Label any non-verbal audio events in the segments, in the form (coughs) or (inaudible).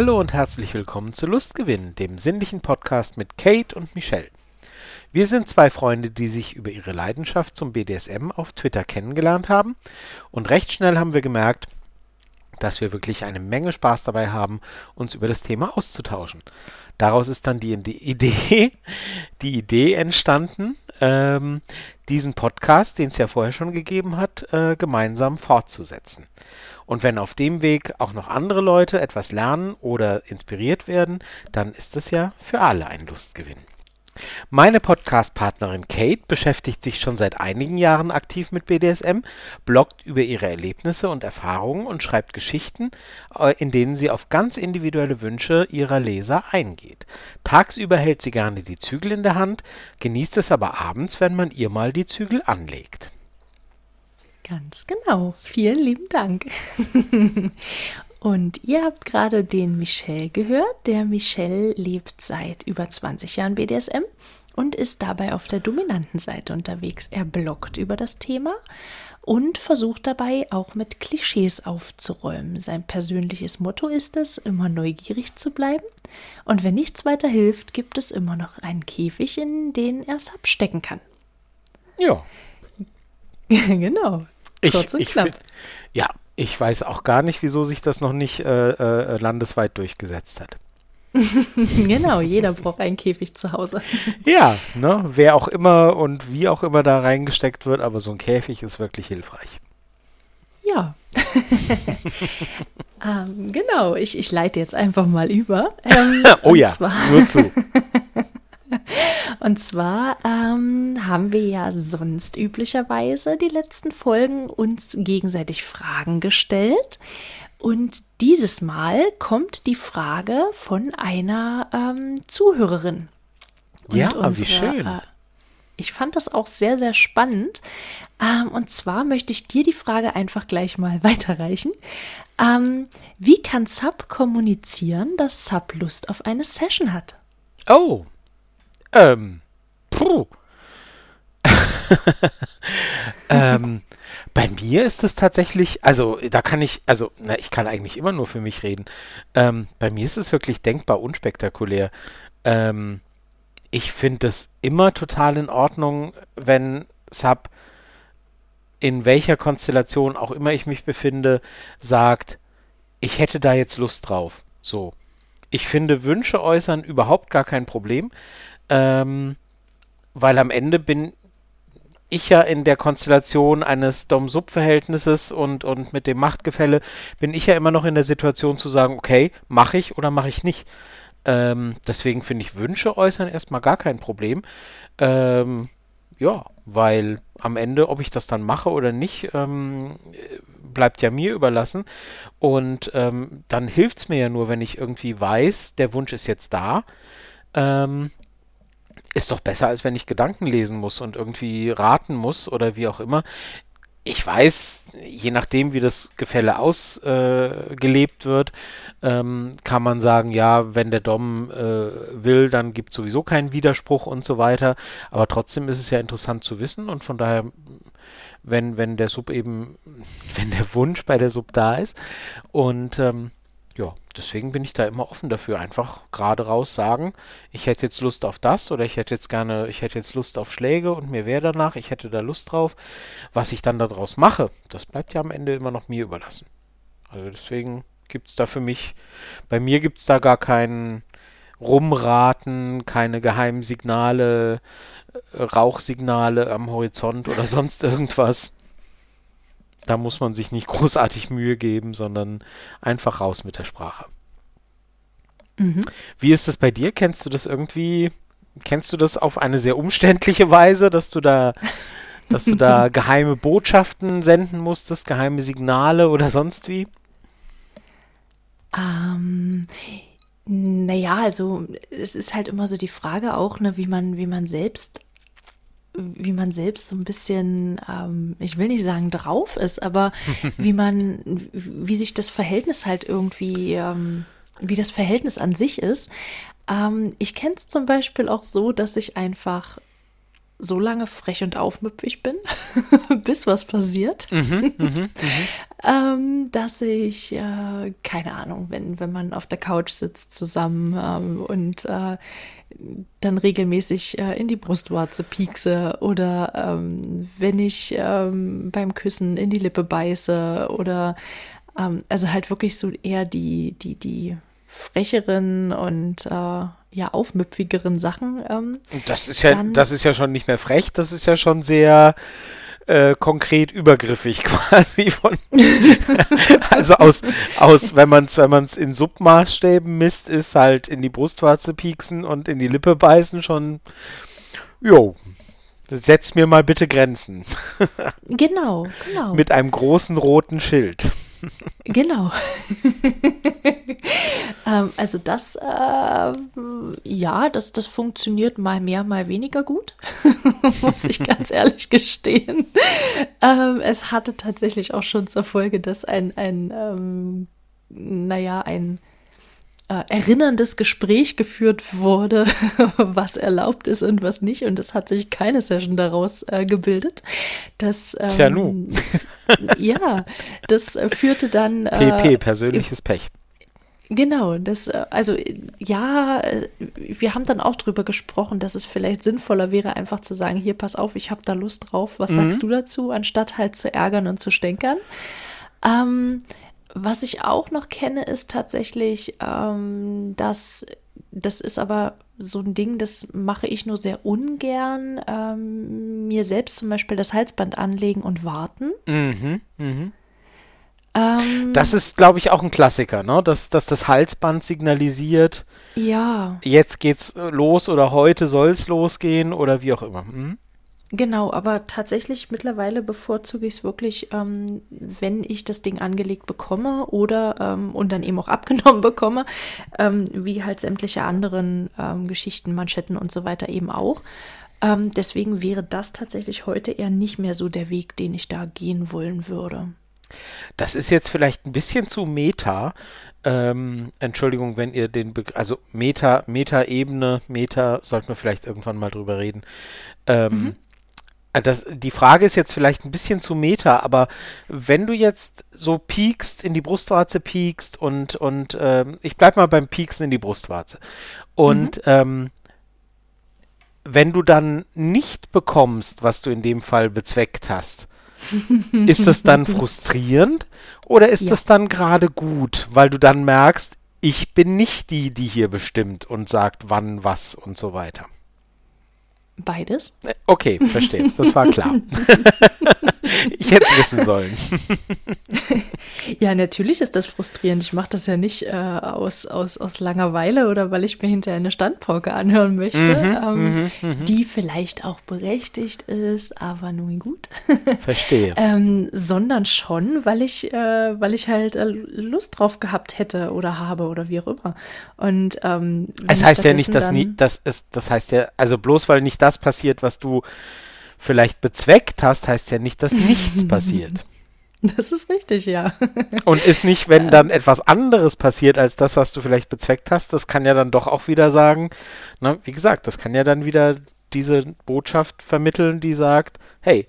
Hallo und herzlich willkommen zu Lustgewinn, dem sinnlichen Podcast mit Kate und Michelle. Wir sind zwei Freunde, die sich über ihre Leidenschaft zum BDSM auf Twitter kennengelernt haben und recht schnell haben wir gemerkt, dass wir wirklich eine Menge Spaß dabei haben, uns über das Thema auszutauschen. Daraus ist dann die, (laughs) Idee, die Idee entstanden, ähm, diesen Podcast, den es ja vorher schon gegeben hat, äh, gemeinsam fortzusetzen. Und wenn auf dem Weg auch noch andere Leute etwas lernen oder inspiriert werden, dann ist es ja für alle ein Lustgewinn. Meine Podcast-Partnerin Kate beschäftigt sich schon seit einigen Jahren aktiv mit BDSM, bloggt über ihre Erlebnisse und Erfahrungen und schreibt Geschichten, äh, in denen sie auf ganz individuelle Wünsche ihrer Leser eingeht. Tagsüber hält sie gerne die Zügel in der Hand, genießt es aber abends, wenn man ihr mal die Zügel anlegt. Ganz genau. Vielen lieben Dank. (laughs) Und ihr habt gerade den Michel gehört. Der Michel lebt seit über 20 Jahren BDSM und ist dabei auf der dominanten Seite unterwegs. Er bloggt über das Thema und versucht dabei auch mit Klischees aufzuräumen. Sein persönliches Motto ist es, immer neugierig zu bleiben. Und wenn nichts weiter hilft, gibt es immer noch einen Käfig, in den er es abstecken kann. Ja. (laughs) genau. Ich, Kurz und ich knapp. Find, ja, ich weiß auch gar nicht, wieso sich das noch nicht äh, äh, landesweit durchgesetzt hat. (laughs) genau, jeder braucht einen Käfig zu Hause. (laughs) ja, ne, wer auch immer und wie auch immer da reingesteckt wird, aber so ein Käfig ist wirklich hilfreich. Ja. (laughs) ähm, genau, ich, ich leite jetzt einfach mal über. Ähm, oh ja, zwar, nur zu. (laughs) Und zwar ähm, haben wir ja sonst üblicherweise die letzten Folgen uns gegenseitig Fragen gestellt. Und dieses Mal kommt die Frage von einer ähm, Zuhörerin. Und ja, unsere, wie schön. Äh, ich fand das auch sehr, sehr spannend. Ähm, und zwar möchte ich dir die Frage einfach gleich mal (laughs) weiterreichen. Ähm, wie kann Sub kommunizieren, dass Sub Lust auf eine Session hat? Oh, ähm, puh. (laughs) ähm, bei mir ist es tatsächlich, also da kann ich, also na, ich kann eigentlich immer nur für mich reden. Ähm, bei mir ist es wirklich denkbar unspektakulär. Ähm, ich finde es immer total in Ordnung, wenn Sub in welcher Konstellation auch immer ich mich befinde, sagt, ich hätte da jetzt Lust drauf. So. Ich finde Wünsche äußern überhaupt gar kein Problem ähm, weil am Ende bin ich ja in der Konstellation eines Dom-Sub-Verhältnisses und, und mit dem Machtgefälle bin ich ja immer noch in der Situation zu sagen, okay, mache ich oder mache ich nicht. Ähm, deswegen finde ich Wünsche äußern erstmal gar kein Problem. Ähm, ja, weil am Ende, ob ich das dann mache oder nicht, ähm, bleibt ja mir überlassen. Und ähm, dann hilft es mir ja nur, wenn ich irgendwie weiß, der Wunsch ist jetzt da. Ähm, ist doch besser, als wenn ich Gedanken lesen muss und irgendwie raten muss oder wie auch immer. Ich weiß, je nachdem, wie das Gefälle ausgelebt äh, wird, ähm, kann man sagen, ja, wenn der Dom äh, will, dann gibt es sowieso keinen Widerspruch und so weiter. Aber trotzdem ist es ja interessant zu wissen und von daher, wenn, wenn der Sub eben, (laughs) wenn der Wunsch bei der Sub da ist und ähm, deswegen bin ich da immer offen dafür. Einfach gerade raus sagen, ich hätte jetzt Lust auf das oder ich hätte jetzt gerne, ich hätte jetzt Lust auf Schläge und mir wäre danach, ich hätte da Lust drauf. Was ich dann daraus mache, das bleibt ja am Ende immer noch mir überlassen. Also deswegen gibt es da für mich, bei mir gibt es da gar keinen Rumraten, keine geheimen Signale, äh, Rauchsignale am Horizont oder (laughs) sonst irgendwas. Da muss man sich nicht (laughs) großartig Mühe geben, sondern einfach raus mit der Sprache. Mhm. Wie ist das bei dir? Kennst du das irgendwie? Kennst du das auf eine sehr umständliche Weise, dass du da, dass du da (laughs) geheime Botschaften senden musstest, geheime Signale oder sonst wie? Ähm, naja, also es ist halt immer so die Frage auch, ne, wie man, wie man selbst wie man selbst so ein bisschen, ähm, ich will nicht sagen drauf ist, aber (laughs) wie man, wie sich das Verhältnis halt irgendwie, ähm, wie das Verhältnis an sich ist. Ähm, ich kenne es zum Beispiel auch so, dass ich einfach so lange frech und aufmüpfig bin, (laughs) bis was passiert, mhm, mh, mh. (laughs) ähm, dass ich, äh, keine Ahnung, wenn, wenn man auf der Couch sitzt zusammen ähm, und äh, dann regelmäßig äh, in die Brustwarze piekse oder ähm, wenn ich ähm, beim Küssen in die Lippe beiße oder ähm, also halt wirklich so eher die, die, die frecheren und äh, ja aufmüpfigeren Sachen. Ähm, das ist ja, das ist ja schon nicht mehr frech, das ist ja schon sehr äh, konkret übergriffig (laughs) quasi von (laughs) also aus, aus wenn man es wenn man's in Submaßstäben misst, ist halt in die Brustwarze pieksen und in die Lippe beißen schon jo, setz mir mal bitte Grenzen. (laughs) genau, genau. Mit einem großen roten Schild. Genau. (laughs) ähm, also das, äh, ja, das, das funktioniert mal mehr, mal weniger gut, (laughs) muss ich ganz (laughs) ehrlich gestehen. Ähm, es hatte tatsächlich auch schon zur Folge, dass ein, ein ähm, naja, ein äh, erinnerndes Gespräch geführt wurde, (laughs) was erlaubt ist und was nicht. Und es hat sich keine Session daraus äh, gebildet. Das, ähm, Tja, nu. (laughs) ja, das führte dann. PP, äh, persönliches Pech. Genau, das, äh, also ja, wir haben dann auch drüber gesprochen, dass es vielleicht sinnvoller wäre, einfach zu sagen, hier, pass auf, ich habe da Lust drauf, was mhm. sagst du dazu, anstatt halt zu ärgern und zu stänkern. Ähm, was ich auch noch kenne, ist tatsächlich, ähm, dass das ist aber so ein Ding, das mache ich nur sehr ungern. Ähm, mir selbst zum Beispiel das Halsband anlegen und warten. Mhm, mhm. Ähm, das ist, glaube ich, auch ein Klassiker, ne? Dass, dass das Halsband signalisiert, ja. jetzt geht's los oder heute soll es losgehen oder wie auch immer. Mhm. Genau, aber tatsächlich mittlerweile bevorzuge ich es wirklich, ähm, wenn ich das Ding angelegt bekomme oder ähm, und dann eben auch (laughs) abgenommen bekomme, ähm, wie halt sämtliche anderen ähm, Geschichten, Manschetten und so weiter eben auch. Ähm, deswegen wäre das tatsächlich heute eher nicht mehr so der Weg, den ich da gehen wollen würde. Das ist jetzt vielleicht ein bisschen zu Meta. Ähm, Entschuldigung, wenn ihr den Begriff, also Meta, Meta-Ebene, Meta, sollten wir vielleicht irgendwann mal drüber reden. Ähm, mhm das, die Frage ist jetzt vielleicht ein bisschen zu meta, aber wenn du jetzt so piekst, in die Brustwarze piekst und, und ähm, ich bleib mal beim Pieksen in die Brustwarze. Und mhm. ähm, wenn du dann nicht bekommst, was du in dem Fall bezweckt hast, (laughs) ist das dann frustrierend oder ist ja. das dann gerade gut, weil du dann merkst, ich bin nicht die, die hier bestimmt und sagt, wann, was und so weiter? Beides. Okay, verstehe. Das war klar. (laughs) ich hätte es wissen sollen. (laughs) ja, natürlich ist das frustrierend. Ich mache das ja nicht äh, aus, aus, aus Langeweile oder weil ich mir hinterher eine Standpauke anhören möchte, mhm, ähm, mhm, mhm. die vielleicht auch berechtigt ist, aber nun gut. (laughs) Verstehe. ähm, sondern schon, weil ich, äh, weil ich halt äh, Lust drauf gehabt hätte oder habe oder wie auch immer. Und ähm, es heißt ja nicht, dass nie, das ist, das heißt ja, also bloß weil nicht das passiert, was du vielleicht bezweckt hast, heißt ja nicht, dass nichts (laughs) passiert. Das ist richtig, ja. Und ist nicht, wenn dann etwas anderes passiert als das, was du vielleicht bezweckt hast, das kann ja dann doch auch wieder sagen, na, wie gesagt, das kann ja dann wieder diese Botschaft vermitteln, die sagt, hey,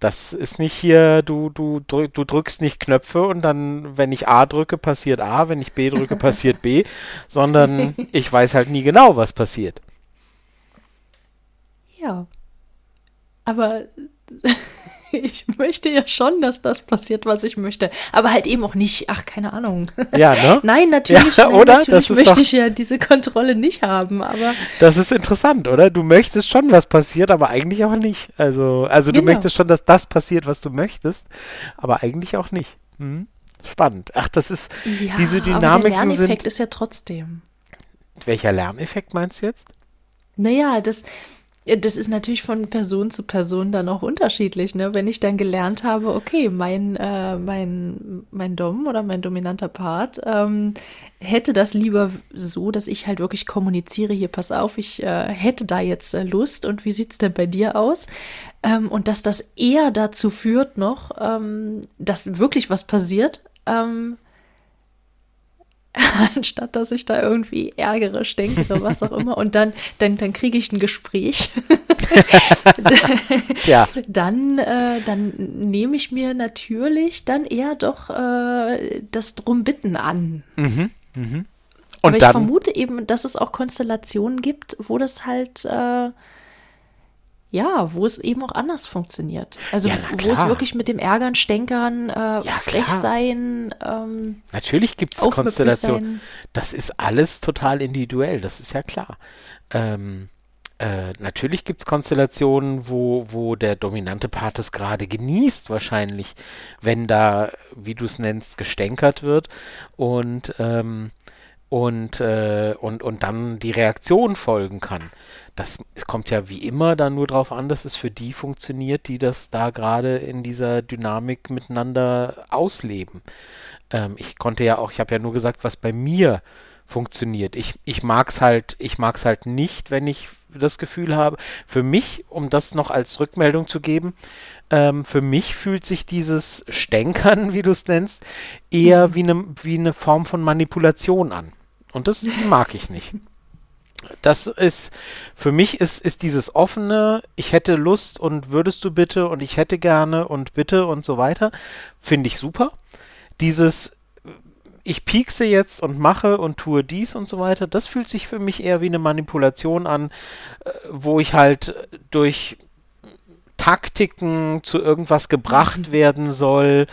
das ist nicht hier, du, du, du drückst nicht Knöpfe und dann, wenn ich A drücke, passiert A, wenn ich B drücke, (laughs) passiert B, sondern ich weiß halt nie genau, was passiert. Ja. Aber (laughs) ich möchte ja schon, dass das passiert, was ich möchte. Aber halt eben auch nicht, ach, keine Ahnung. Ja, ne? (laughs) nein, natürlich, ja, nein, oder? natürlich möchte doch, ich ja diese Kontrolle nicht haben, aber. Das ist interessant, oder? Du möchtest schon, was passiert, aber eigentlich auch nicht. Also, also genau. du möchtest schon, dass das passiert, was du möchtest, aber eigentlich auch nicht. Hm? Spannend. Ach, das ist, ja, diese Dynamiken aber der Lerneffekt sind. ist ja trotzdem. Welcher Lerneffekt meinst du jetzt? Naja, das, das ist natürlich von Person zu Person dann auch unterschiedlich. Ne? Wenn ich dann gelernt habe, okay, mein, äh, mein, mein Dom oder mein dominanter Part ähm, hätte das lieber so, dass ich halt wirklich kommuniziere, hier, pass auf, ich äh, hätte da jetzt äh, Lust und wie sieht es denn bei dir aus? Ähm, und dass das eher dazu führt noch, ähm, dass wirklich was passiert. Ähm, (laughs) anstatt dass ich da irgendwie ärgere, stänkere, was auch immer. Und dann, dann, dann kriege ich ein Gespräch. (laughs) ja. Dann, äh, dann nehme ich mir natürlich dann eher doch äh, das Drumbitten an. Mhm, mhm. Und Aber ich dann, vermute eben, dass es auch Konstellationen gibt, wo das halt äh, ja, wo es eben auch anders funktioniert. Also ja, wo es wirklich mit dem Ärgern, Stänkern, äh, ja, frech klar. sein. Ähm, Natürlich gibt es Konstellationen. Das ist alles total individuell, das ist ja klar. Ähm, äh, natürlich gibt es Konstellationen, wo, wo der dominante Part es gerade genießt, wahrscheinlich, wenn da, wie du es nennst, gestänkert wird und, ähm, und, äh, und, und dann die Reaktion folgen kann das es kommt ja wie immer dann nur darauf an, dass es für die funktioniert, die das da gerade in dieser Dynamik miteinander ausleben. Ähm, ich konnte ja auch, ich habe ja nur gesagt, was bei mir funktioniert. Ich, ich mag es halt, ich mag es halt nicht, wenn ich das Gefühl habe, für mich, um das noch als Rückmeldung zu geben, ähm, für mich fühlt sich dieses Stänkern, (laughs) wie du es nennst, eher wie eine, wie eine Form von Manipulation an. Und das mag ich nicht das ist, für mich ist, ist dieses offene, ich hätte Lust und würdest du bitte und ich hätte gerne und bitte und so weiter, finde ich super. Dieses, ich piekse jetzt und mache und tue dies und so weiter, das fühlt sich für mich eher wie eine Manipulation an, äh, wo ich halt durch Taktiken zu irgendwas gebracht (laughs) werden soll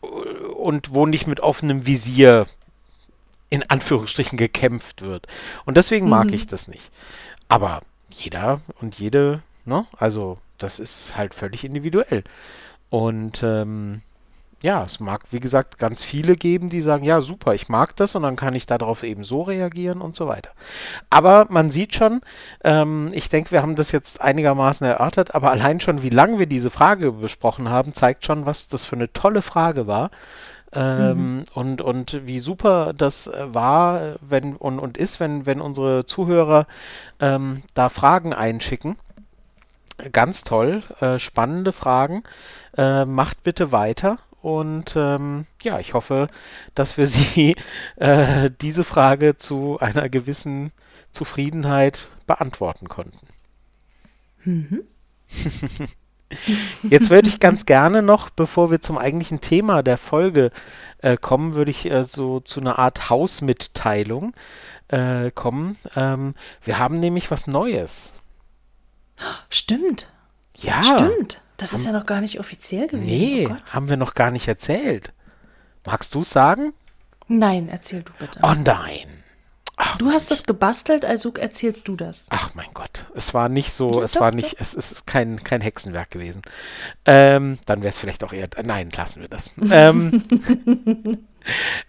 und wo nicht mit offenem Visier in Anführungsstrichen gekämpft wird. Und deswegen mag mhm. ich das nicht. Aber jeder und jede, ne? Also das ist halt völlig individuell. Und ähm, ja, es mag, wie gesagt, ganz viele geben, die sagen, ja, super, ich mag das und dann kann ich darauf eben so reagieren und so weiter. Aber man sieht schon, ähm, ich denke, wir haben das jetzt einigermaßen erörtert, aber (laughs) allein schon, wie lange wir diese Frage besprochen haben, zeigt schon, was das für eine tolle Frage war. Ähm, mhm. und, und wie super das äh, war, wenn und, und ist, wenn, wenn unsere Zuhörer ähm, da Fragen einschicken. Ganz toll, äh, spannende Fragen. Äh, macht bitte weiter. Und ähm, ja, ich hoffe, dass wir (laughs) Sie äh, diese Frage zu einer gewissen Zufriedenheit beantworten konnten. Mhm. (laughs) Jetzt würde ich ganz gerne noch, bevor wir zum eigentlichen Thema der Folge äh, kommen, würde ich äh, so zu einer Art Hausmitteilung äh, kommen. Ähm, wir haben nämlich was Neues. Stimmt. Ja. Stimmt. Das ist ja noch gar nicht offiziell gewesen. Nee, oh haben wir noch gar nicht erzählt. Magst du es sagen? Nein, erzähl du bitte. Oh nein. Ach, du hast das gebastelt, also erzählst du das. Ach mein Gott, es war nicht so, ja, es doch, war nicht, es, es, ist kein, kein Hexenwerk gewesen. Ähm, dann wäre es vielleicht auch eher, nein, lassen wir das. ähm, (laughs)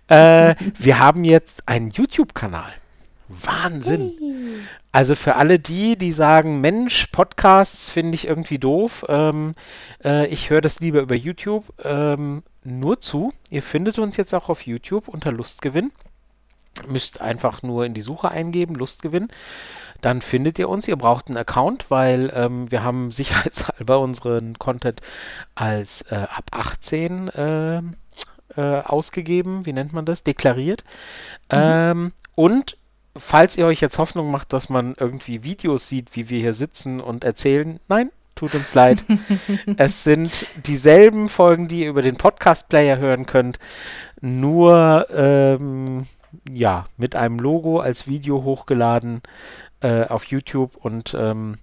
äh, wir haben jetzt einen YouTube-Kanal. Wahnsinn. Hey. Also für alle die, die sagen, Mensch, Podcasts finde ich irgendwie doof, ähm, äh, ich höre das lieber über YouTube, ähm, nur zu. Ihr findet uns jetzt auch auf YouTube unter Lustgewinn. Müsst einfach nur in die Suche eingeben, Lustgewinn. Dann findet ihr uns. Ihr braucht einen Account, weil ähm, wir haben (laughs) sicherheitshalber unseren Content als äh, ab 18 äh, äh, ausgegeben. Wie nennt man das? Deklariert. Mhm. Ähm, und falls ihr euch jetzt Hoffnung macht, dass man irgendwie Videos sieht, wie wir hier sitzen und erzählen, nein, tut uns leid. (laughs) es sind dieselben Folgen, die ihr über den Podcast-Player hören könnt, nur ähm, ja, mit einem Logo als Video hochgeladen äh, auf YouTube und ähm,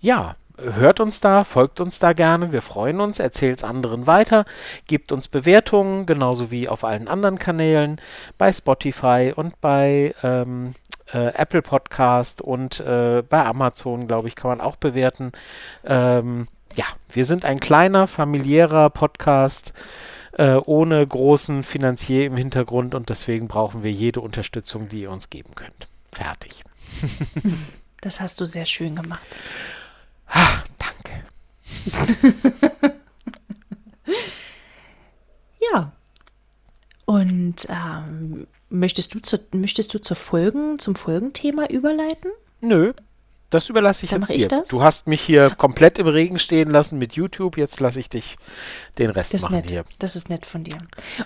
ja, hört uns da, folgt uns da gerne, wir freuen uns, erzählt es anderen weiter, gebt uns Bewertungen, genauso wie auf allen anderen Kanälen, bei Spotify und bei ähm, äh, Apple Podcast und äh, bei Amazon, glaube ich, kann man auch bewerten. Ähm, ja, wir sind ein kleiner, familiärer Podcast äh, ohne großen Finanzier im Hintergrund und deswegen brauchen wir jede Unterstützung, die ihr uns geben könnt. Fertig. (laughs) das hast du sehr schön gemacht. Ah, danke. (laughs) ja. Und ähm, möchtest, du zu, möchtest du zur Folgen, zum Folgenthema überleiten? Nö, das überlasse ich Dann jetzt dir. Ich du hast mich hier komplett im Regen stehen lassen mit YouTube. Jetzt lasse ich dich den Rest das machen nett. hier. Das ist nett von dir.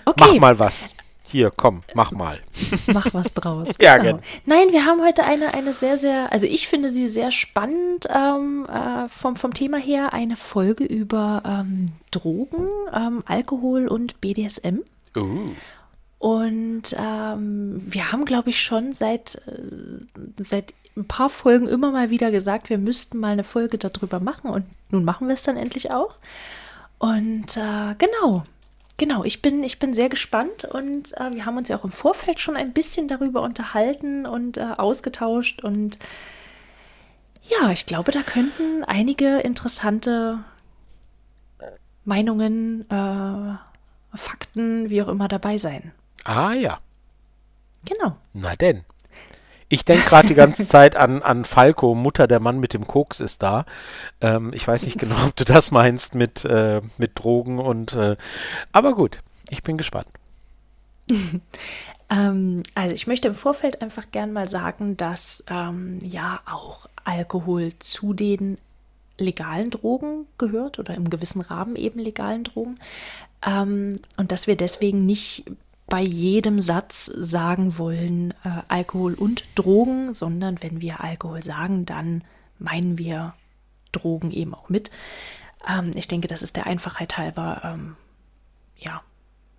Okay. Mach mal was. Hier, komm, mach mal. (laughs) Mach was draus. (laughs) ja, genau. Nein, wir haben heute eine, eine sehr, sehr, also ich finde sie sehr spannend ähm, äh, vom, vom Thema her, eine Folge über ähm, Drogen, ähm, Alkohol und BDSM. Uh. Und ähm, wir haben, glaube ich, schon seit, äh, seit ein paar Folgen immer mal wieder gesagt, wir müssten mal eine Folge darüber machen. Und nun machen wir es dann endlich auch. Und äh, genau, genau, ich bin, ich bin sehr gespannt und äh, wir haben uns ja auch im Vorfeld schon ein bisschen darüber unterhalten und äh, ausgetauscht. Und ja, ich glaube, da könnten einige interessante Meinungen, äh, Fakten, wie auch immer dabei sein. Ah ja. Genau. Na denn. Ich denke gerade die ganze (laughs) Zeit an, an Falco, Mutter, der Mann mit dem Koks ist da. Ähm, ich weiß nicht genau, ob du das meinst mit, äh, mit Drogen und äh, aber gut, ich bin gespannt. (laughs) ähm, also ich möchte im Vorfeld einfach gern mal sagen, dass ähm, ja auch Alkohol zu den legalen Drogen gehört oder im gewissen Rahmen eben legalen Drogen. Ähm, und dass wir deswegen nicht bei jedem Satz sagen wollen äh, Alkohol und Drogen, sondern wenn wir Alkohol sagen, dann meinen wir Drogen eben auch mit. Ähm, ich denke, das ist der Einfachheit halber, ähm, ja,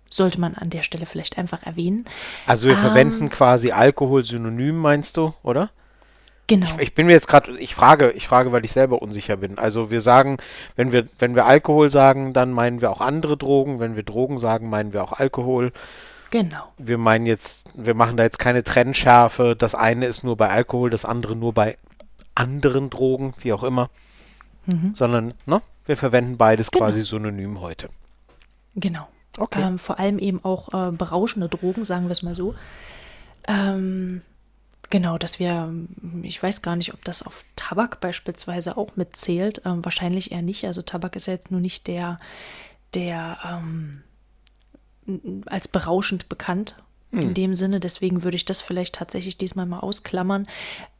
sollte man an der Stelle vielleicht einfach erwähnen. Also wir ähm, verwenden quasi Alkohol synonym, meinst du, oder? Genau. Ich, ich, bin mir jetzt gerade, ich frage, ich frage, weil ich selber unsicher bin. Also wir sagen, wenn wir, wenn wir Alkohol sagen, dann meinen wir auch andere Drogen. Wenn wir Drogen sagen, meinen wir auch Alkohol. Genau. Wir meinen jetzt, wir machen da jetzt keine Trennschärfe. Das eine ist nur bei Alkohol, das andere nur bei anderen Drogen, wie auch immer. Mhm. Sondern, ne? Wir verwenden beides genau. quasi synonym heute. Genau. Okay. Ähm, vor allem eben auch äh, berauschende Drogen, sagen wir es mal so. Ähm, genau, dass wir, ich weiß gar nicht, ob das auf Tabak beispielsweise auch mitzählt. Ähm, wahrscheinlich eher nicht. Also Tabak ist ja jetzt nur nicht der, der ähm, als berauschend bekannt. Hm. In dem Sinne, deswegen würde ich das vielleicht tatsächlich diesmal mal ausklammern.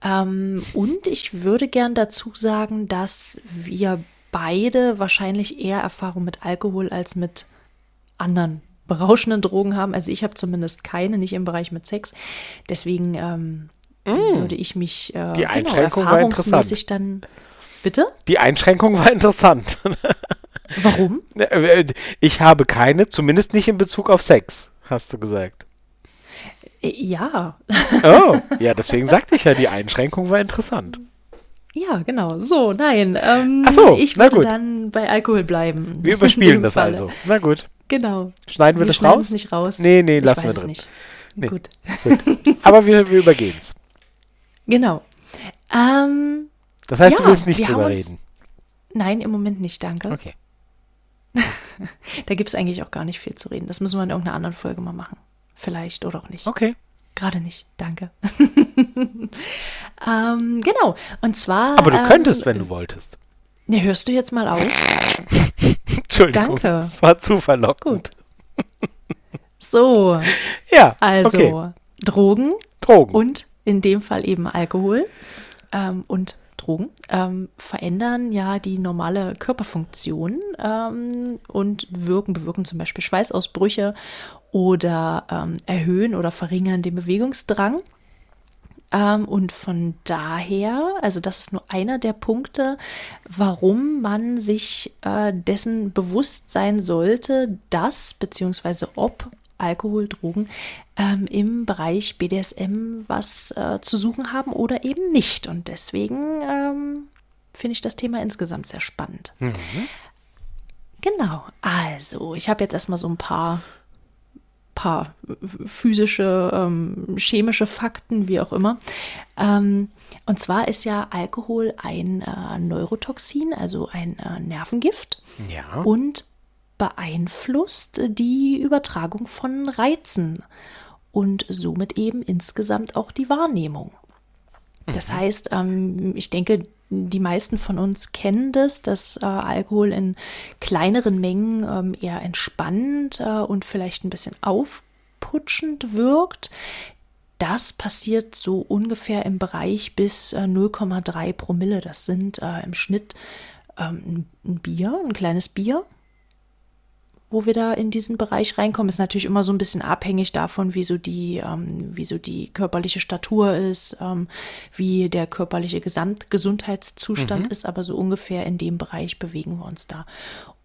Ähm, und ich würde gern dazu sagen, dass wir beide wahrscheinlich eher Erfahrung mit Alkohol als mit anderen berauschenden Drogen haben. Also ich habe zumindest keine, nicht im Bereich mit Sex. Deswegen ähm, mm. würde ich mich äh, Die genau, Einschränkung genau, war interessant. dann. Bitte? Die Einschränkung war interessant. (laughs) Warum? Äh, ich habe keine, zumindest nicht in Bezug auf Sex, hast du gesagt. Äh, ja. (laughs) Oh, ja, deswegen sagte ich ja, die Einschränkung war interessant. Ja, genau. So, nein. Ähm, Ach so, ich würde dann bei Alkohol bleiben. Wir überspielen das Falle. also. Na gut. Genau. Schneiden wir, wir das raus? nicht raus. Nee, nee, lassen wir drin. Nicht. Nee. Gut. gut. Aber wir, wir übergehen es. (laughs) Genau. Ähm, das heißt, ja, du willst nicht drüber reden? Nein, im Moment nicht, danke. Okay. (laughs) da gibt es eigentlich auch gar nicht viel zu reden. Das müssen wir in irgendeiner anderen Folge mal machen. Vielleicht oder auch nicht. Okay. Gerade nicht, danke. (laughs) ähm, genau, und zwar. Aber du ähm, könntest, wenn du wolltest. Ne, hörst du jetzt mal auf? (laughs) Entschuldigung. Danke. Das war zu verlockend. Gut. So. Ja. Also okay. Drogen. Drogen. Und in dem Fall eben Alkohol ähm, und Drogen ähm, verändern ja die normale Körperfunktion ähm, und wirken, bewirken zum Beispiel Schweißausbrüche oder ähm, erhöhen oder verringern den Bewegungsdrang. Ähm, und von daher, also das ist nur einer der Punkte, warum man sich äh, dessen bewusst sein sollte, dass bzw. ob Alkohol, Drogen ähm, im Bereich BDSM was äh, zu suchen haben oder eben nicht. Und deswegen ähm, finde ich das Thema insgesamt sehr spannend. Mhm. Genau, also ich habe jetzt erstmal so ein paar, paar physische, ähm, chemische Fakten, wie auch immer. Ähm, und zwar ist ja Alkohol ein äh, Neurotoxin, also ein äh, Nervengift. Ja. Und beeinflusst die Übertragung von Reizen und somit eben insgesamt auch die Wahrnehmung. Das mhm. heißt, ähm, ich denke, die meisten von uns kennen das, dass äh, Alkohol in kleineren Mengen ähm, eher entspannend äh, und vielleicht ein bisschen aufputschend wirkt. Das passiert so ungefähr im Bereich bis äh, 0,3 Promille. Das sind äh, im Schnitt ähm, ein Bier, ein kleines Bier wo wir da in diesen Bereich reinkommen. Ist natürlich immer so ein bisschen abhängig davon, wie so die, ähm, wie so die körperliche Statur ist, ähm, wie der körperliche Gesamtgesundheitszustand mhm. ist, aber so ungefähr in dem Bereich bewegen wir uns da.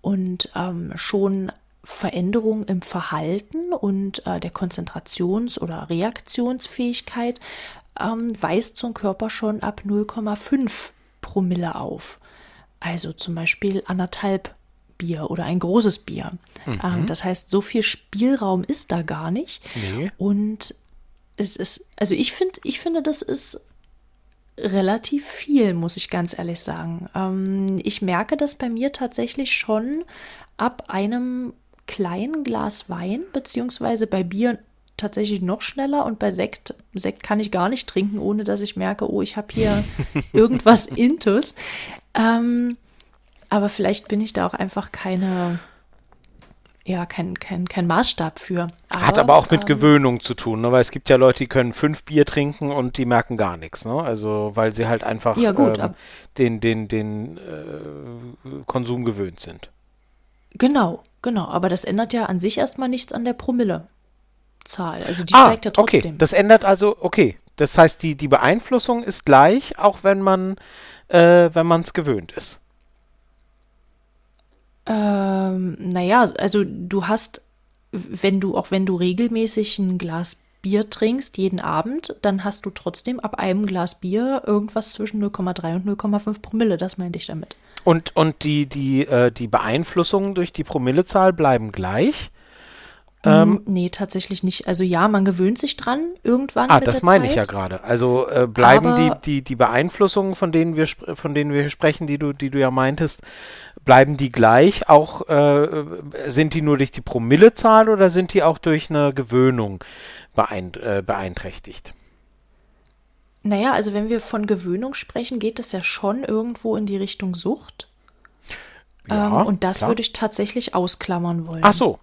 Und ähm, schon Veränderungen im Verhalten und äh, der Konzentrations- oder Reaktionsfähigkeit ähm, weist so ein Körper schon ab 0,5 Promille auf. Also zum Beispiel anderthalb Bier oder ein großes Bier. Mhm. Ähm, das heißt, so viel Spielraum ist da gar nicht. Nee. Und es ist, also ich finde, ich finde, das ist relativ viel, muss ich ganz ehrlich sagen. Ähm, ich merke das bei mir tatsächlich schon ab einem kleinen Glas Wein, beziehungsweise bei Bier tatsächlich noch schneller und bei Sekt, Sekt kann ich gar nicht trinken, ohne dass ich merke, oh, ich habe hier (laughs) irgendwas Intus. Ähm, aber vielleicht bin ich da auch einfach keine, ja, kein, kein, kein Maßstab für. Aber, Hat aber auch mit ähm, Gewöhnung zu tun, ne? weil es gibt ja Leute, die können fünf Bier trinken und die merken gar nichts, ne? Also weil sie halt einfach ja, gut, ähm, den, den, den äh, Konsum gewöhnt sind. Genau, genau. Aber das ändert ja an sich erstmal nichts an der Promillezahl. Also die ah, steigt ja trotzdem. Okay, das ändert also, okay. Das heißt, die, die Beeinflussung ist gleich, auch wenn man äh, wenn man es gewöhnt ist. Ähm, naja, also du hast, wenn du, auch wenn du regelmäßig ein Glas Bier trinkst jeden Abend, dann hast du trotzdem ab einem Glas Bier irgendwas zwischen 0,3 und 0,5 Promille. Das meinte ich damit. Und, und die, die, äh, die Beeinflussungen durch die Promillezahl bleiben gleich? Ähm, nee, tatsächlich nicht. Also ja, man gewöhnt sich dran irgendwann. Ah, das meine Zeit. ich ja gerade. Also äh, bleiben die, die, die Beeinflussungen, von denen wir von denen wir sprechen, die du, die du ja meintest, bleiben die gleich? Auch äh, sind die nur durch die Promillezahl oder sind die auch durch eine Gewöhnung beein äh, beeinträchtigt? Naja, also wenn wir von Gewöhnung sprechen, geht es ja schon irgendwo in die Richtung Sucht. Ja, ähm, und das klar. würde ich tatsächlich ausklammern wollen. Ach so,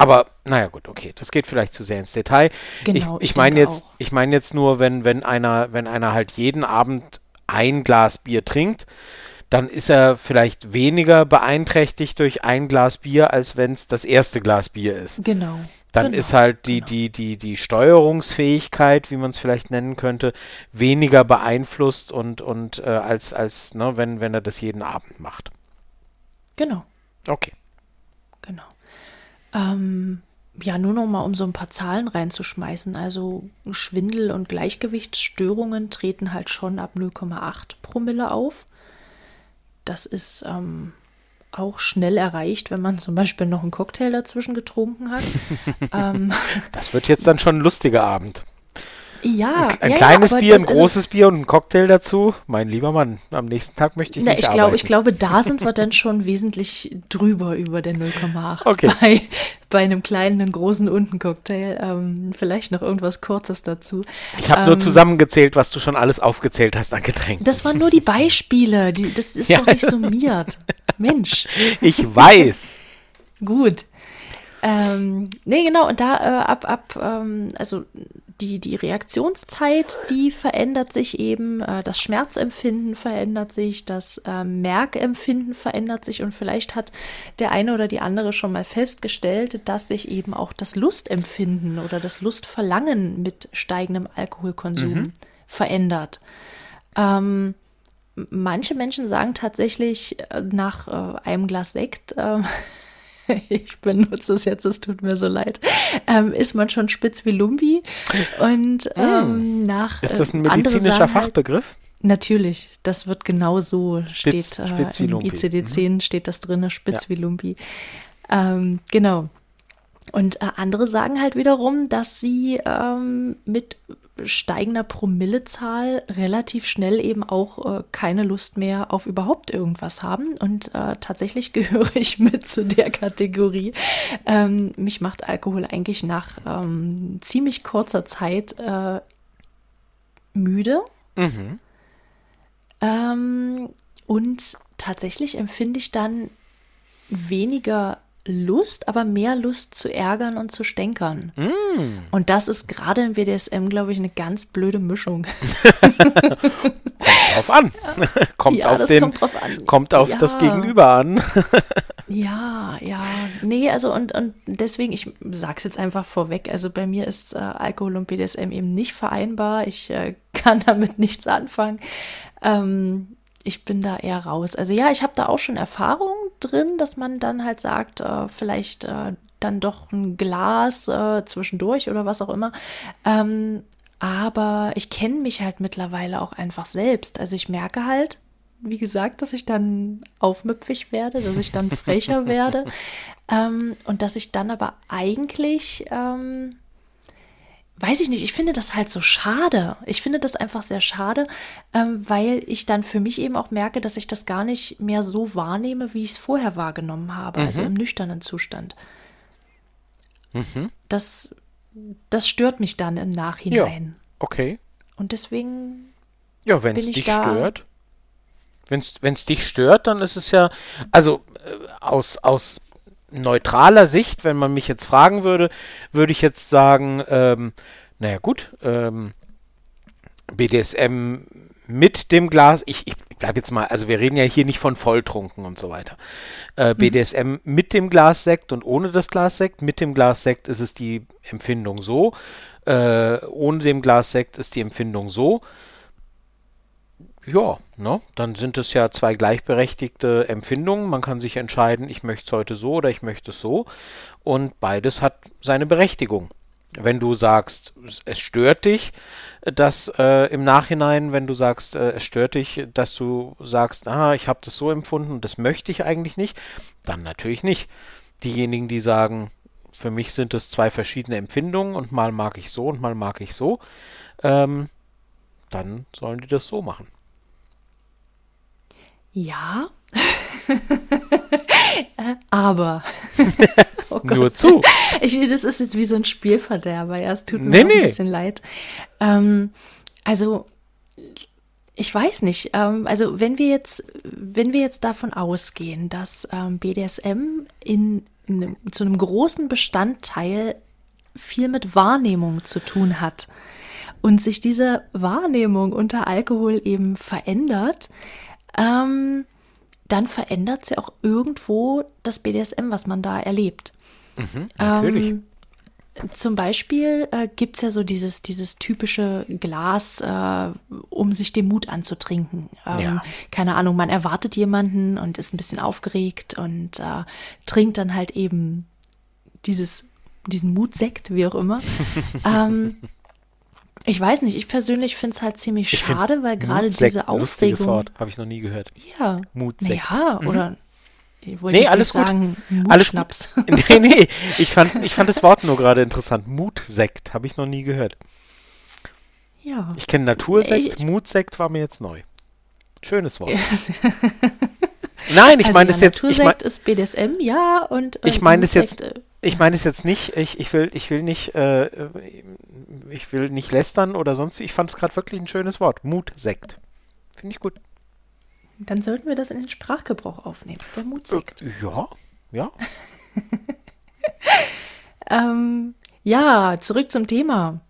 aber naja gut, okay, das geht vielleicht zu sehr ins Detail. Genau, ich, ich, ich meine jetzt, auch. ich meine jetzt nur, wenn, wenn einer, wenn einer halt jeden Abend ein Glas Bier trinkt, dann ist er vielleicht weniger beeinträchtigt durch ein Glas Bier, als wenn es das erste Glas Bier ist. Genau. Dann genau, ist halt die, genau. die, die, die Steuerungsfähigkeit, wie man es vielleicht nennen könnte, weniger beeinflusst und, und äh, als, als ne, wenn, wenn er das jeden Abend macht. Genau. Okay. Ähm, ja, nur noch mal, um so ein paar Zahlen reinzuschmeißen. Also Schwindel- und Gleichgewichtsstörungen treten halt schon ab 0,8 Promille auf. Das ist ähm, auch schnell erreicht, wenn man zum Beispiel noch einen Cocktail dazwischen getrunken hat. (laughs) ähm, das wird jetzt dann schon ein lustiger Abend. Ja, ein, ein ja, kleines ja, Bier, ein also, großes Bier und ein Cocktail dazu. Mein lieber Mann, am nächsten Tag möchte ich na, nicht ich glaube, Ich glaube, da sind wir dann schon wesentlich drüber über der 0,8. Okay. Bei, bei einem kleinen, einem großen und einem Cocktail. Ähm, vielleicht noch irgendwas Kurzes dazu. Ich habe ähm, nur zusammengezählt, was du schon alles aufgezählt hast an Getränken. Das waren nur die Beispiele. Die, das ist ja. doch nicht summiert. Mensch. Ich weiß. Gut. Ähm, nee, genau, und da äh, ab, ab, ähm, also die, die Reaktionszeit, die verändert sich eben, äh, das Schmerzempfinden verändert sich, das äh, Merkempfinden verändert sich und vielleicht hat der eine oder die andere schon mal festgestellt, dass sich eben auch das Lustempfinden oder das Lustverlangen mit steigendem Alkoholkonsum mhm. verändert. Ähm, manche Menschen sagen tatsächlich äh, nach äh, einem Glas Sekt, äh, (laughs) ich benutze es jetzt, es tut mir so leid, ähm, ist man schon spitz wie Lumbi. Und hm. ähm, nach. Ist das ein äh, medizinischer halt Fachbegriff? Halt, Natürlich, das wird genau so Spitz, steht äh, Spitz im ICD-10 mhm. steht das drin, spitz ja. wie Lumpi. Ähm, genau. Und äh, andere sagen halt wiederum, dass sie ähm, mit steigender Promillezahl relativ schnell eben auch äh, keine Lust mehr auf überhaupt irgendwas haben. Und äh, tatsächlich (laughs) gehöre ich mit zu der Kategorie. Ähm, mich macht Alkohol eigentlich nach ähm, ziemlich kurzer Zeit äh, müde. Mhm. Ähm, und tatsächlich empfinde ich dann weniger Lust, aber mehr Lust zu ärgern und zu stänkern. Mm. Und das ist gerade im BDSM, glaube ich, eine ganz blöde Mischung. kommt drauf an. kommt, ja, auf den, kommt, an. kommt auf ja. das Gegenüber an. Ja, ja. Nee, also und, und deswegen, ich sag's jetzt einfach vorweg, also bei mir ist äh, Alkohol und BDSM eben nicht vereinbar. Ich äh, (laughs) kann damit nichts anfangen. Ähm, ich bin da eher raus. Also ja, ich habe da auch schon Erfahrung drin, dass man dann halt sagt, äh, vielleicht äh, dann doch ein Glas äh, zwischendurch oder was auch immer. Ähm, aber ich kenne mich halt mittlerweile auch einfach selbst. Also ich merke halt, wie gesagt, dass ich dann aufmüpfig werde, dass ich dann frecher (laughs) werde ähm, und dass ich dann aber eigentlich, ähm, weiß ich nicht, ich finde das halt so schade. Ich finde das einfach sehr schade, ähm, weil ich dann für mich eben auch merke, dass ich das gar nicht mehr so wahrnehme, wie ich es vorher wahrgenommen habe, also mhm. also im nüchternen Zustand. Mhm. Das, das stört mich dann im Nachhinein. Ja, okay. Und deswegen. Ja, wenn es dich stört. Wenn es dich stört, dann ist es ja, also äh, aus, aus neutraler Sicht, wenn man mich jetzt fragen würde, würde ich jetzt sagen, ähm, naja gut, ähm, BDSM mit dem Glas, ich, ich bleibe jetzt mal, also wir reden ja hier nicht von Volltrunken und so weiter. Äh, BDSM mhm. mit dem Glas Sekt und ohne das Glas Sekt. Mit dem Glas Sekt ist es die Empfindung so. Äh, ohne dem Glas Sekt ist die Empfindung so ja, ne, dann sind es ja zwei gleichberechtigte Empfindungen. Man kann sich entscheiden, ich möchte es heute so oder ich möchte es so. Und beides hat seine Berechtigung. Wenn du sagst, es stört dich, dass äh, im Nachhinein, wenn du sagst, äh, es stört dich, dass du sagst, ah, ich habe das so empfunden und das möchte ich eigentlich nicht, dann natürlich nicht. Diejenigen, die sagen, für mich sind es zwei verschiedene Empfindungen und mal mag ich so und mal mag ich so, ähm, dann sollen die das so machen. Ja. (laughs) Aber. (laughs) oh Nur zu. Ich, das ist jetzt wie so ein Spielverderber. Ja, es tut mir nee, nee. ein bisschen leid. Ähm, also, ich weiß nicht. Ähm, also, wenn wir jetzt, wenn wir jetzt davon ausgehen, dass ähm, BDSM in, in, zu einem großen Bestandteil viel mit Wahrnehmung zu tun hat und sich diese Wahrnehmung unter Alkohol eben verändert, ähm, dann verändert sie auch irgendwo das BDSM, was man da erlebt. Mhm, natürlich. Ähm, zum Beispiel äh, gibt es ja so dieses, dieses typische Glas, äh, um sich den Mut anzutrinken. Ähm, ja. Keine Ahnung, man erwartet jemanden und ist ein bisschen aufgeregt und äh, trinkt dann halt eben dieses, diesen Mutsekt, wie auch immer. (laughs) ähm, ich weiß nicht, ich persönlich finde es halt ziemlich ich schade, weil gerade diese Aufregung. Lustiges Wort, habe ich noch nie gehört. Ja. Mutsekt. Ja, mhm. oder. Ich nee, alles gut. Sagen, alles Schnaps. (laughs) nee, nee, ich fand, ich fand das Wort nur gerade interessant. Mutsekt, habe ich noch nie gehört. Ja. Ich kenne Natursekt, ich, Mutsekt war mir jetzt neu. Schönes Wort. (laughs) Nein, ich also meine es jetzt. Ich mein, ist BDSM, ja, und. Äh, ich meine es jetzt. Ich meine es jetzt nicht. Ich, ich will, ich will nicht. Äh, ich will nicht lästern oder sonst. Ich fand es gerade wirklich ein schönes Wort. Mutsekt. Finde ich gut. Dann sollten wir das in den Sprachgebrauch aufnehmen. Der Mutsekt. Äh, ja, ja. (laughs) ähm, ja, zurück zum Thema.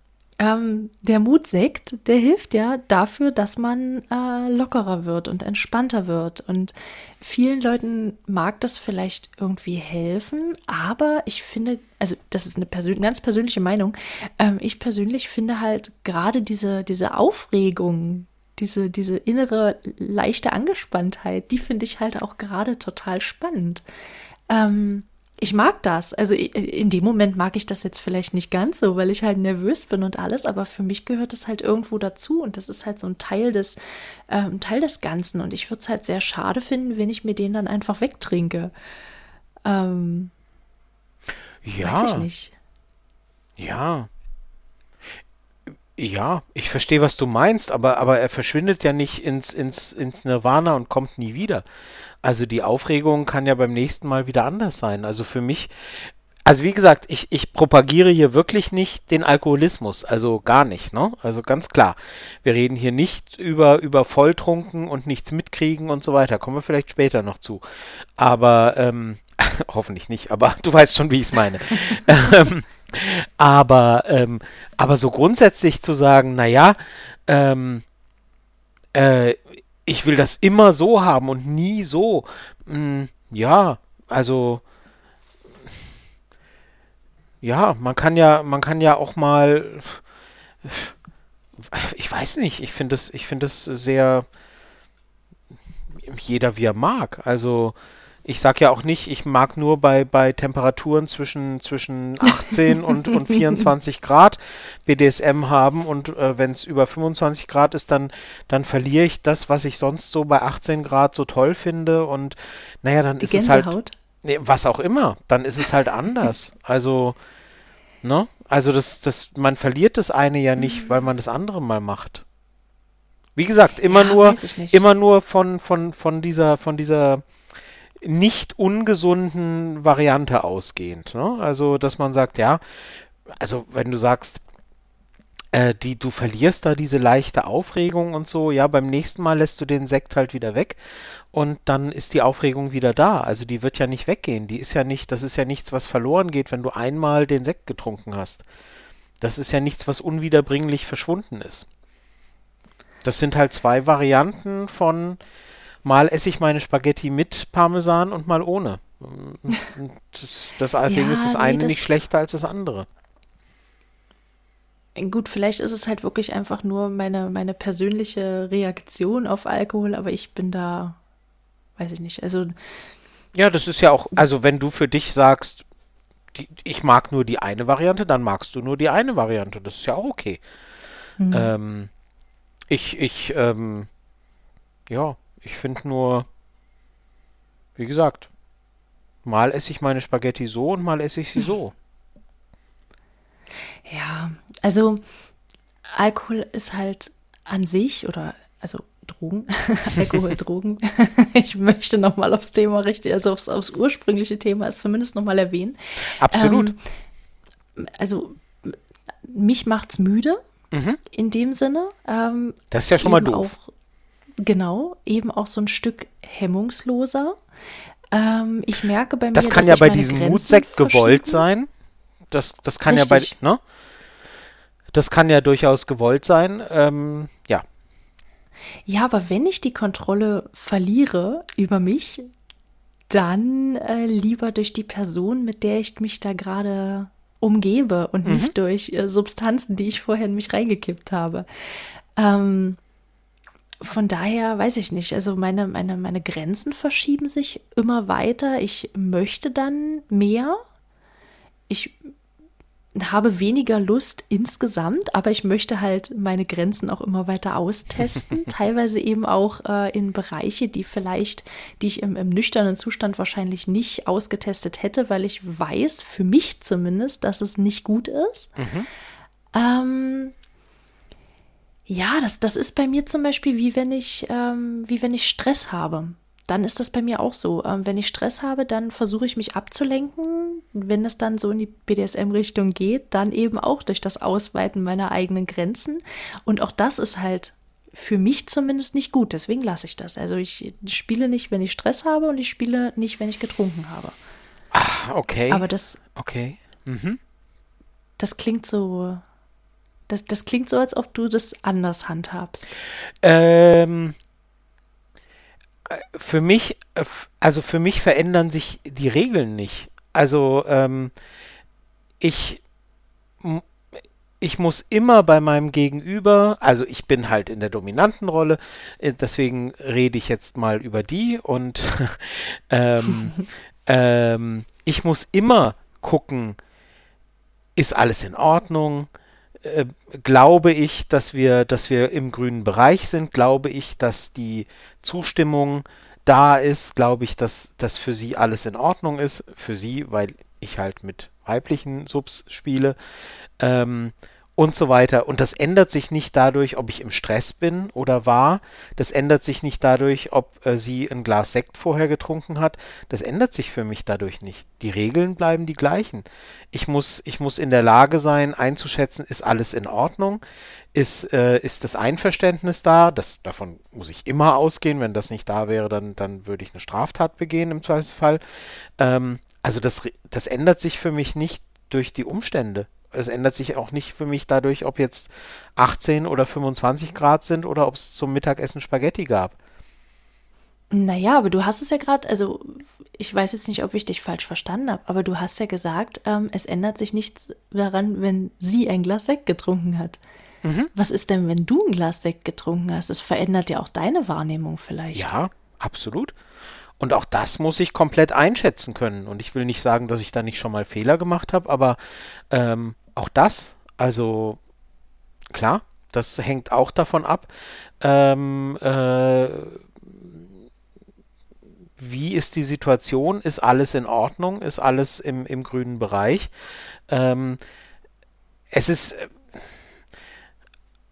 Ähm, der Mutsekt, der hilft ja dafür, dass man äh, lockerer wird und entspannter wird. Und vielen Leuten mag das vielleicht irgendwie helfen, aber ich finde, also das ist eine persön ganz persönliche Meinung, ähm, ich persönlich finde halt gerade diese, diese Aufregung, diese, diese innere leichte Angespanntheit, die finde ich halt auch gerade total spannend. Ähm, ich mag das. Also in dem Moment mag ich das jetzt vielleicht nicht ganz so, weil ich halt nervös bin und alles, aber für mich gehört es halt irgendwo dazu und das ist halt so ein Teil des, äh, Teil des Ganzen und ich würde es halt sehr schade finden, wenn ich mir den dann einfach wegtrinke. Ähm, ja. Weiß ich nicht. Ja. Ja, ich verstehe, was du meinst, aber, aber er verschwindet ja nicht ins, ins, ins Nirvana und kommt nie wieder. Also die Aufregung kann ja beim nächsten Mal wieder anders sein. Also für mich, also wie gesagt, ich, ich propagiere hier wirklich nicht den Alkoholismus, also gar nicht, ne? Also ganz klar. Wir reden hier nicht über, über Volltrunken und nichts mitkriegen und so weiter. Kommen wir vielleicht später noch zu. Aber, ähm, (laughs) hoffentlich nicht, aber (laughs) du weißt schon, wie ich es meine. (laughs) ähm, aber, ähm, aber so grundsätzlich zu sagen, naja, ähm, äh, ich will das immer so haben und nie so, hm, ja, Also ja, man kann ja, man kann ja auch mal, ich weiß nicht, ich finde es, ich finde es sehr, jeder wie er mag. Also ich sage ja auch nicht, ich mag nur bei, bei Temperaturen zwischen, zwischen 18 (laughs) und, und 24 Grad BDSM haben und äh, wenn es über 25 Grad ist, dann, dann verliere ich das, was ich sonst so bei 18 Grad so toll finde und naja, dann Die ist Gänsehaut. es halt. Nee, was auch immer, dann ist es halt (laughs) anders. Also, ne? Also das, das, man verliert das eine ja nicht, mhm. weil man das andere mal macht. Wie gesagt, immer ja, nur, immer nur von, von, von dieser, von dieser nicht ungesunden Variante ausgehend. Ne? Also, dass man sagt, ja, also wenn du sagst, äh, die, du verlierst da diese leichte Aufregung und so, ja, beim nächsten Mal lässt du den Sekt halt wieder weg und dann ist die Aufregung wieder da. Also die wird ja nicht weggehen. Die ist ja nicht, das ist ja nichts, was verloren geht, wenn du einmal den Sekt getrunken hast. Das ist ja nichts, was unwiederbringlich verschwunden ist. Das sind halt zwei Varianten von mal esse ich meine Spaghetti mit Parmesan und mal ohne. Das, deswegen ja, ist das eine nee, das nicht schlechter als das andere. Gut, vielleicht ist es halt wirklich einfach nur meine, meine persönliche Reaktion auf Alkohol, aber ich bin da, weiß ich nicht. Also. Ja, das ist ja auch, also wenn du für dich sagst, die, ich mag nur die eine Variante, dann magst du nur die eine Variante. Das ist ja auch okay. Mhm. Ähm, ich, ich, ähm, ja, ich finde nur, wie gesagt, mal esse ich meine Spaghetti so und mal esse ich sie so. (laughs) Ja, also Alkohol ist halt an sich oder also Drogen, (laughs) Alkohol, Drogen. (laughs) ich möchte nochmal aufs Thema richtig, also aufs, aufs ursprüngliche Thema ist zumindest nochmal erwähnen. Absolut. Ähm, also mich macht's müde mhm. in dem Sinne. Ähm, das ist ja schon mal doof. Auch, genau, eben auch so ein Stück hemmungsloser. Ähm, ich merke bei mir, das kann ja bei diesem Mutsekt gewollt sein. Das, das kann Richtig. ja bei, ne? Das kann ja durchaus gewollt sein. Ähm, ja. Ja, aber wenn ich die Kontrolle verliere über mich, dann äh, lieber durch die Person, mit der ich mich da gerade umgebe und mhm. nicht durch äh, Substanzen, die ich vorher in mich reingekippt habe. Ähm, von daher weiß ich nicht. Also meine, meine, meine Grenzen verschieben sich immer weiter. Ich möchte dann mehr. Ich habe weniger Lust insgesamt, aber ich möchte halt meine Grenzen auch immer weiter austesten. (laughs) Teilweise eben auch äh, in Bereiche, die vielleicht, die ich im, im, nüchternen Zustand wahrscheinlich nicht ausgetestet hätte, weil ich weiß, für mich zumindest, dass es nicht gut ist. Mhm. Ähm, ja, das, das ist bei mir zum Beispiel wie wenn ich, ähm, wie wenn ich Stress habe. Dann ist das bei mir auch so. Ähm, wenn ich Stress habe, dann versuche ich mich abzulenken. Wenn es dann so in die BDSM-Richtung geht, dann eben auch durch das Ausweiten meiner eigenen Grenzen. Und auch das ist halt für mich zumindest nicht gut. Deswegen lasse ich das. Also ich spiele nicht, wenn ich Stress habe und ich spiele nicht, wenn ich getrunken habe. Ah, okay. Aber das. Okay. Mhm. Das klingt so das, das klingt so, als ob du das anders handhabst. Ähm, für mich, also für mich verändern sich die Regeln nicht. Also ähm, ich, ich muss immer bei meinem Gegenüber, also ich bin halt in der dominanten Rolle, äh, deswegen rede ich jetzt mal über die und (laughs) ähm, (laughs) ähm, ich muss immer gucken, ist alles in Ordnung? Äh, glaube ich, dass wir, dass wir im grünen Bereich sind, glaube ich, dass die Zustimmung da ist, glaube ich, dass das für sie alles in Ordnung ist, für sie, weil ich halt mit weiblichen Subs spiele. Ähm, und so weiter. Und das ändert sich nicht dadurch, ob ich im Stress bin oder war. Das ändert sich nicht dadurch, ob äh, sie ein Glas Sekt vorher getrunken hat. Das ändert sich für mich dadurch nicht. Die Regeln bleiben die gleichen. Ich muss, ich muss in der Lage sein, einzuschätzen, ist alles in Ordnung? Ist, äh, ist das Einverständnis da? Das, davon muss ich immer ausgehen. Wenn das nicht da wäre, dann, dann würde ich eine Straftat begehen im Zweifelsfall. Ähm, also das, das ändert sich für mich nicht durch die Umstände es ändert sich auch nicht für mich dadurch, ob jetzt 18 oder 25 Grad sind oder ob es zum Mittagessen Spaghetti gab. Naja, aber du hast es ja gerade, also ich weiß jetzt nicht, ob ich dich falsch verstanden habe, aber du hast ja gesagt, ähm, es ändert sich nichts daran, wenn sie ein Glas Sekt getrunken hat. Mhm. Was ist denn, wenn du ein Glas Sekt getrunken hast? Es verändert ja auch deine Wahrnehmung vielleicht. Ja, absolut. Und auch das muss ich komplett einschätzen können. Und ich will nicht sagen, dass ich da nicht schon mal Fehler gemacht habe, aber ähm, auch das, also klar, das hängt auch davon ab, ähm, äh, wie ist die Situation? Ist alles in Ordnung? Ist alles im, im grünen Bereich? Ähm, es ist äh,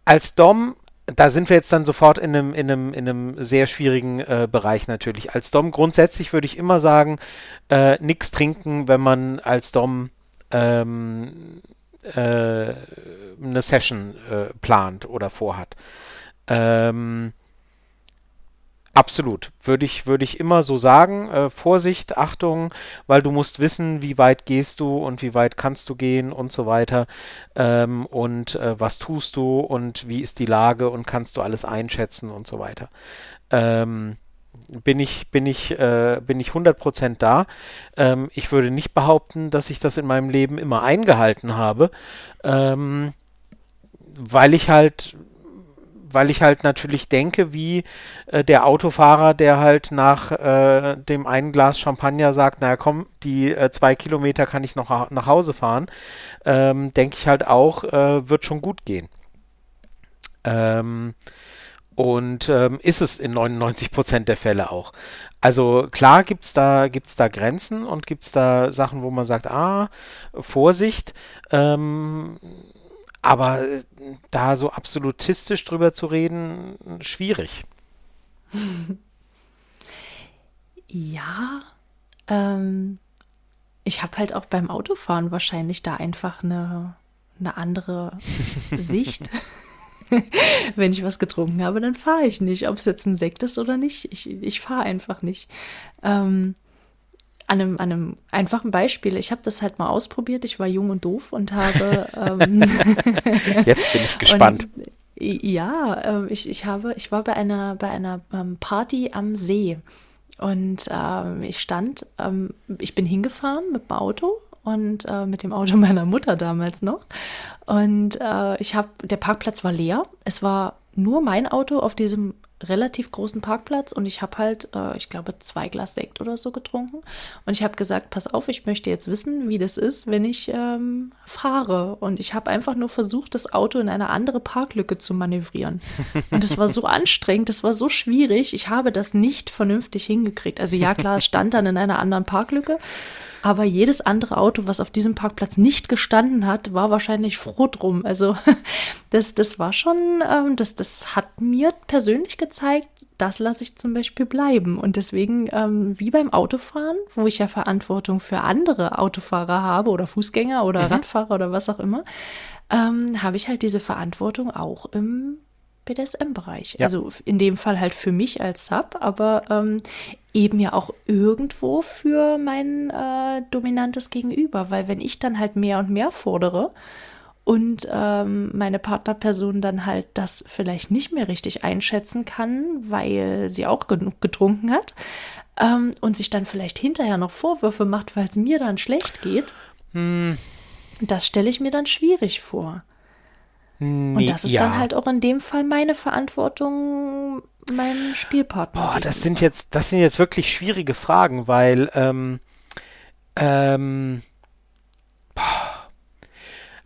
als Dom da sind wir jetzt dann sofort in einem, in einem, in einem sehr schwierigen äh, Bereich natürlich. Als Dom grundsätzlich würde ich immer sagen, äh, nichts trinken, wenn man als Dom ähm, äh, eine Session äh, plant oder vorhat. Ähm, Absolut, würde ich, würde ich immer so sagen. Äh, Vorsicht, Achtung, weil du musst wissen, wie weit gehst du und wie weit kannst du gehen und so weiter. Ähm, und äh, was tust du und wie ist die Lage und kannst du alles einschätzen und so weiter. Ähm, bin ich, bin ich, äh, bin ich 100% da. Ähm, ich würde nicht behaupten, dass ich das in meinem Leben immer eingehalten habe, ähm, weil ich halt weil ich halt natürlich denke, wie äh, der Autofahrer, der halt nach äh, dem einen Glas Champagner sagt, naja komm, die äh, zwei Kilometer kann ich noch nach Hause fahren, ähm, denke ich halt auch, äh, wird schon gut gehen. Ähm, und ähm, ist es in 99 Prozent der Fälle auch. Also klar gibt es da, gibt's da Grenzen und gibt es da Sachen, wo man sagt, ah, Vorsicht, ähm, aber da so absolutistisch drüber zu reden, schwierig. Ja, ähm, ich habe halt auch beim Autofahren wahrscheinlich da einfach eine, eine andere (laughs) Sicht. (laughs) Wenn ich was getrunken habe, dann fahre ich nicht, ob es jetzt ein Sekt ist oder nicht. Ich, ich fahre einfach nicht. Ähm, an einem, an einem einfachen Beispiel. Ich habe das halt mal ausprobiert. Ich war jung und doof und habe. Ähm, (laughs) Jetzt bin ich (laughs) gespannt. Und, ja, äh, ich, ich habe, ich war bei einer, bei einer ähm, Party am See. Und ähm, ich stand, ähm, ich bin hingefahren mit dem Auto und äh, mit dem Auto meiner Mutter damals noch. Und äh, ich habe, der Parkplatz war leer. Es war nur mein Auto auf diesem relativ großen Parkplatz und ich habe halt, äh, ich glaube, zwei Glas Sekt oder so getrunken. Und ich habe gesagt, pass auf, ich möchte jetzt wissen, wie das ist, wenn ich ähm, fahre. Und ich habe einfach nur versucht, das Auto in eine andere Parklücke zu manövrieren. Und es war so (laughs) anstrengend, das war so schwierig. Ich habe das nicht vernünftig hingekriegt. Also ja, klar, stand dann in einer anderen Parklücke. Aber jedes andere Auto, was auf diesem Parkplatz nicht gestanden hat, war wahrscheinlich froh drum. Also (laughs) das, das war schon, ähm, das, das hat mir persönlich gezeigt, das lasse ich zum Beispiel bleiben. Und deswegen, ähm, wie beim Autofahren, wo ich ja Verantwortung für andere Autofahrer habe oder Fußgänger oder mhm. Radfahrer oder was auch immer, ähm, habe ich halt diese Verantwortung auch im BDSM-Bereich. Ja. Also in dem Fall halt für mich als Sub, aber ähm, eben ja auch irgendwo für mein äh, dominantes Gegenüber, weil wenn ich dann halt mehr und mehr fordere und ähm, meine Partnerperson dann halt das vielleicht nicht mehr richtig einschätzen kann, weil sie auch genug getrunken hat ähm, und sich dann vielleicht hinterher noch Vorwürfe macht, weil es mir dann schlecht geht, hm. das stelle ich mir dann schwierig vor. Nee, und das ist ja. dann halt auch in dem Fall meine Verantwortung meinem Spielpartner. Boah, das sind jetzt, das sind jetzt wirklich schwierige Fragen, weil ähm, ähm,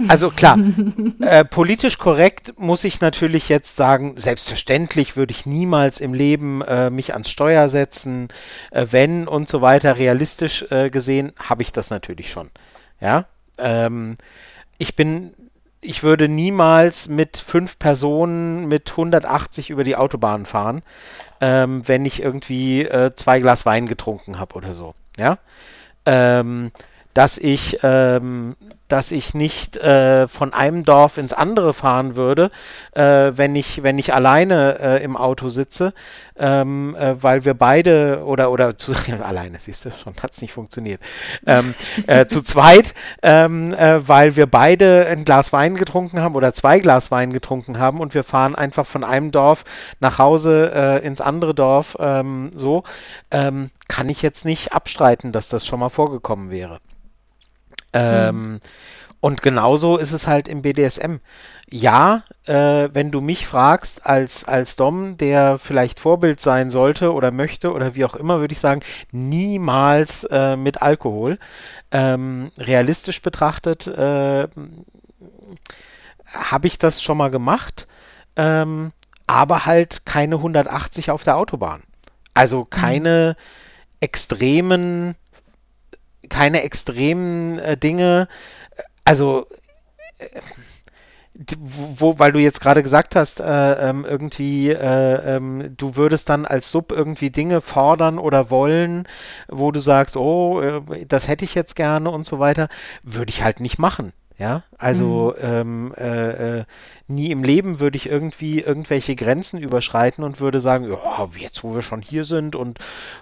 also klar, (laughs) äh, politisch korrekt muss ich natürlich jetzt sagen, selbstverständlich würde ich niemals im Leben äh, mich ans Steuer setzen, äh, wenn und so weiter. Realistisch äh, gesehen habe ich das natürlich schon. Ja, ähm, ich bin ich würde niemals mit fünf Personen mit 180 über die Autobahn fahren, ähm, wenn ich irgendwie äh, zwei Glas Wein getrunken habe oder so. Ja. Ähm, dass ich, ähm, dass ich nicht äh, von einem Dorf ins andere fahren würde, äh, wenn ich, wenn ich alleine äh, im Auto sitze, ähm, äh, weil wir beide oder oder zu, (laughs) alleine, siehst du, schon hat es nicht funktioniert. Ähm, äh, zu (laughs) zweit, ähm, äh, weil wir beide ein Glas Wein getrunken haben oder zwei Glas Wein getrunken haben und wir fahren einfach von einem Dorf nach Hause ins andere Dorf. Ähm, so ähm, kann ich jetzt nicht abstreiten, dass das schon mal vorgekommen wäre. Ähm, mhm. Und genauso ist es halt im BDSM. Ja, äh, wenn du mich fragst, als, als Dom, der vielleicht Vorbild sein sollte oder möchte oder wie auch immer, würde ich sagen, niemals äh, mit Alkohol. Ähm, realistisch betrachtet äh, habe ich das schon mal gemacht, ähm, aber halt keine 180 auf der Autobahn. Also keine mhm. extremen keine extremen äh, Dinge. Also, äh, wo, weil du jetzt gerade gesagt hast, äh, ähm, irgendwie, äh, ähm, du würdest dann als Sub irgendwie Dinge fordern oder wollen, wo du sagst, oh, äh, das hätte ich jetzt gerne und so weiter, würde ich halt nicht machen. Ja, also mhm. ähm, äh, äh, nie im Leben würde ich irgendwie irgendwelche Grenzen überschreiten und würde sagen, ja, jetzt wo wir schon hier sind und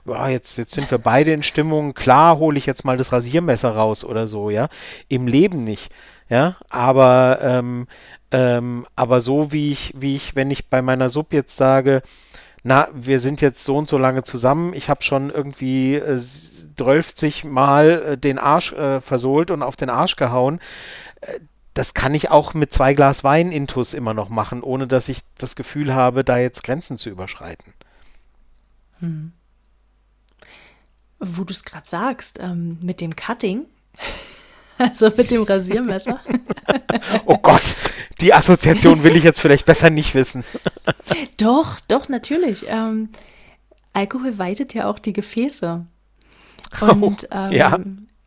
ja, jetzt, jetzt sind wir beide in Stimmung, klar hole ich jetzt mal das Rasiermesser raus oder so, ja. Im Leben nicht. Ja, aber, ähm, ähm, aber so wie ich, wie ich, wenn ich bei meiner Sub jetzt sage, na, wir sind jetzt so und so lange zusammen, ich habe schon irgendwie äh, 12 Mal äh, den Arsch äh, versohlt und auf den Arsch gehauen, das kann ich auch mit zwei Glas Wein intus immer noch machen, ohne dass ich das Gefühl habe, da jetzt Grenzen zu überschreiten. Hm. Wo du es gerade sagst, ähm, mit dem Cutting, (laughs) also mit dem Rasiermesser. (laughs) oh Gott, die Assoziation will ich jetzt vielleicht besser nicht wissen. (laughs) doch, doch, natürlich. Ähm, Alkohol weitet ja auch die Gefäße. Und oh, ähm, ja.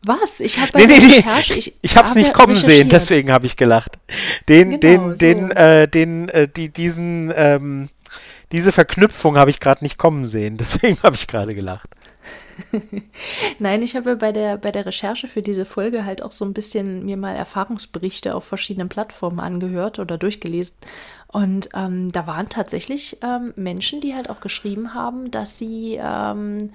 Was? Ich habe nee, nee, nee. Recherche, ich, ich habe es nicht kommen sehen, deswegen habe ich gelacht. Den, genau, den, so. den, äh, den, äh, die, diesen, ähm, diese Verknüpfung habe ich gerade nicht kommen sehen, (laughs) deswegen habe ich gerade gelacht. (laughs) Nein, ich habe bei der, bei der Recherche für diese Folge halt auch so ein bisschen mir mal Erfahrungsberichte auf verschiedenen Plattformen angehört oder durchgelesen. Und ähm, da waren tatsächlich ähm, Menschen, die halt auch geschrieben haben, dass sie ähm,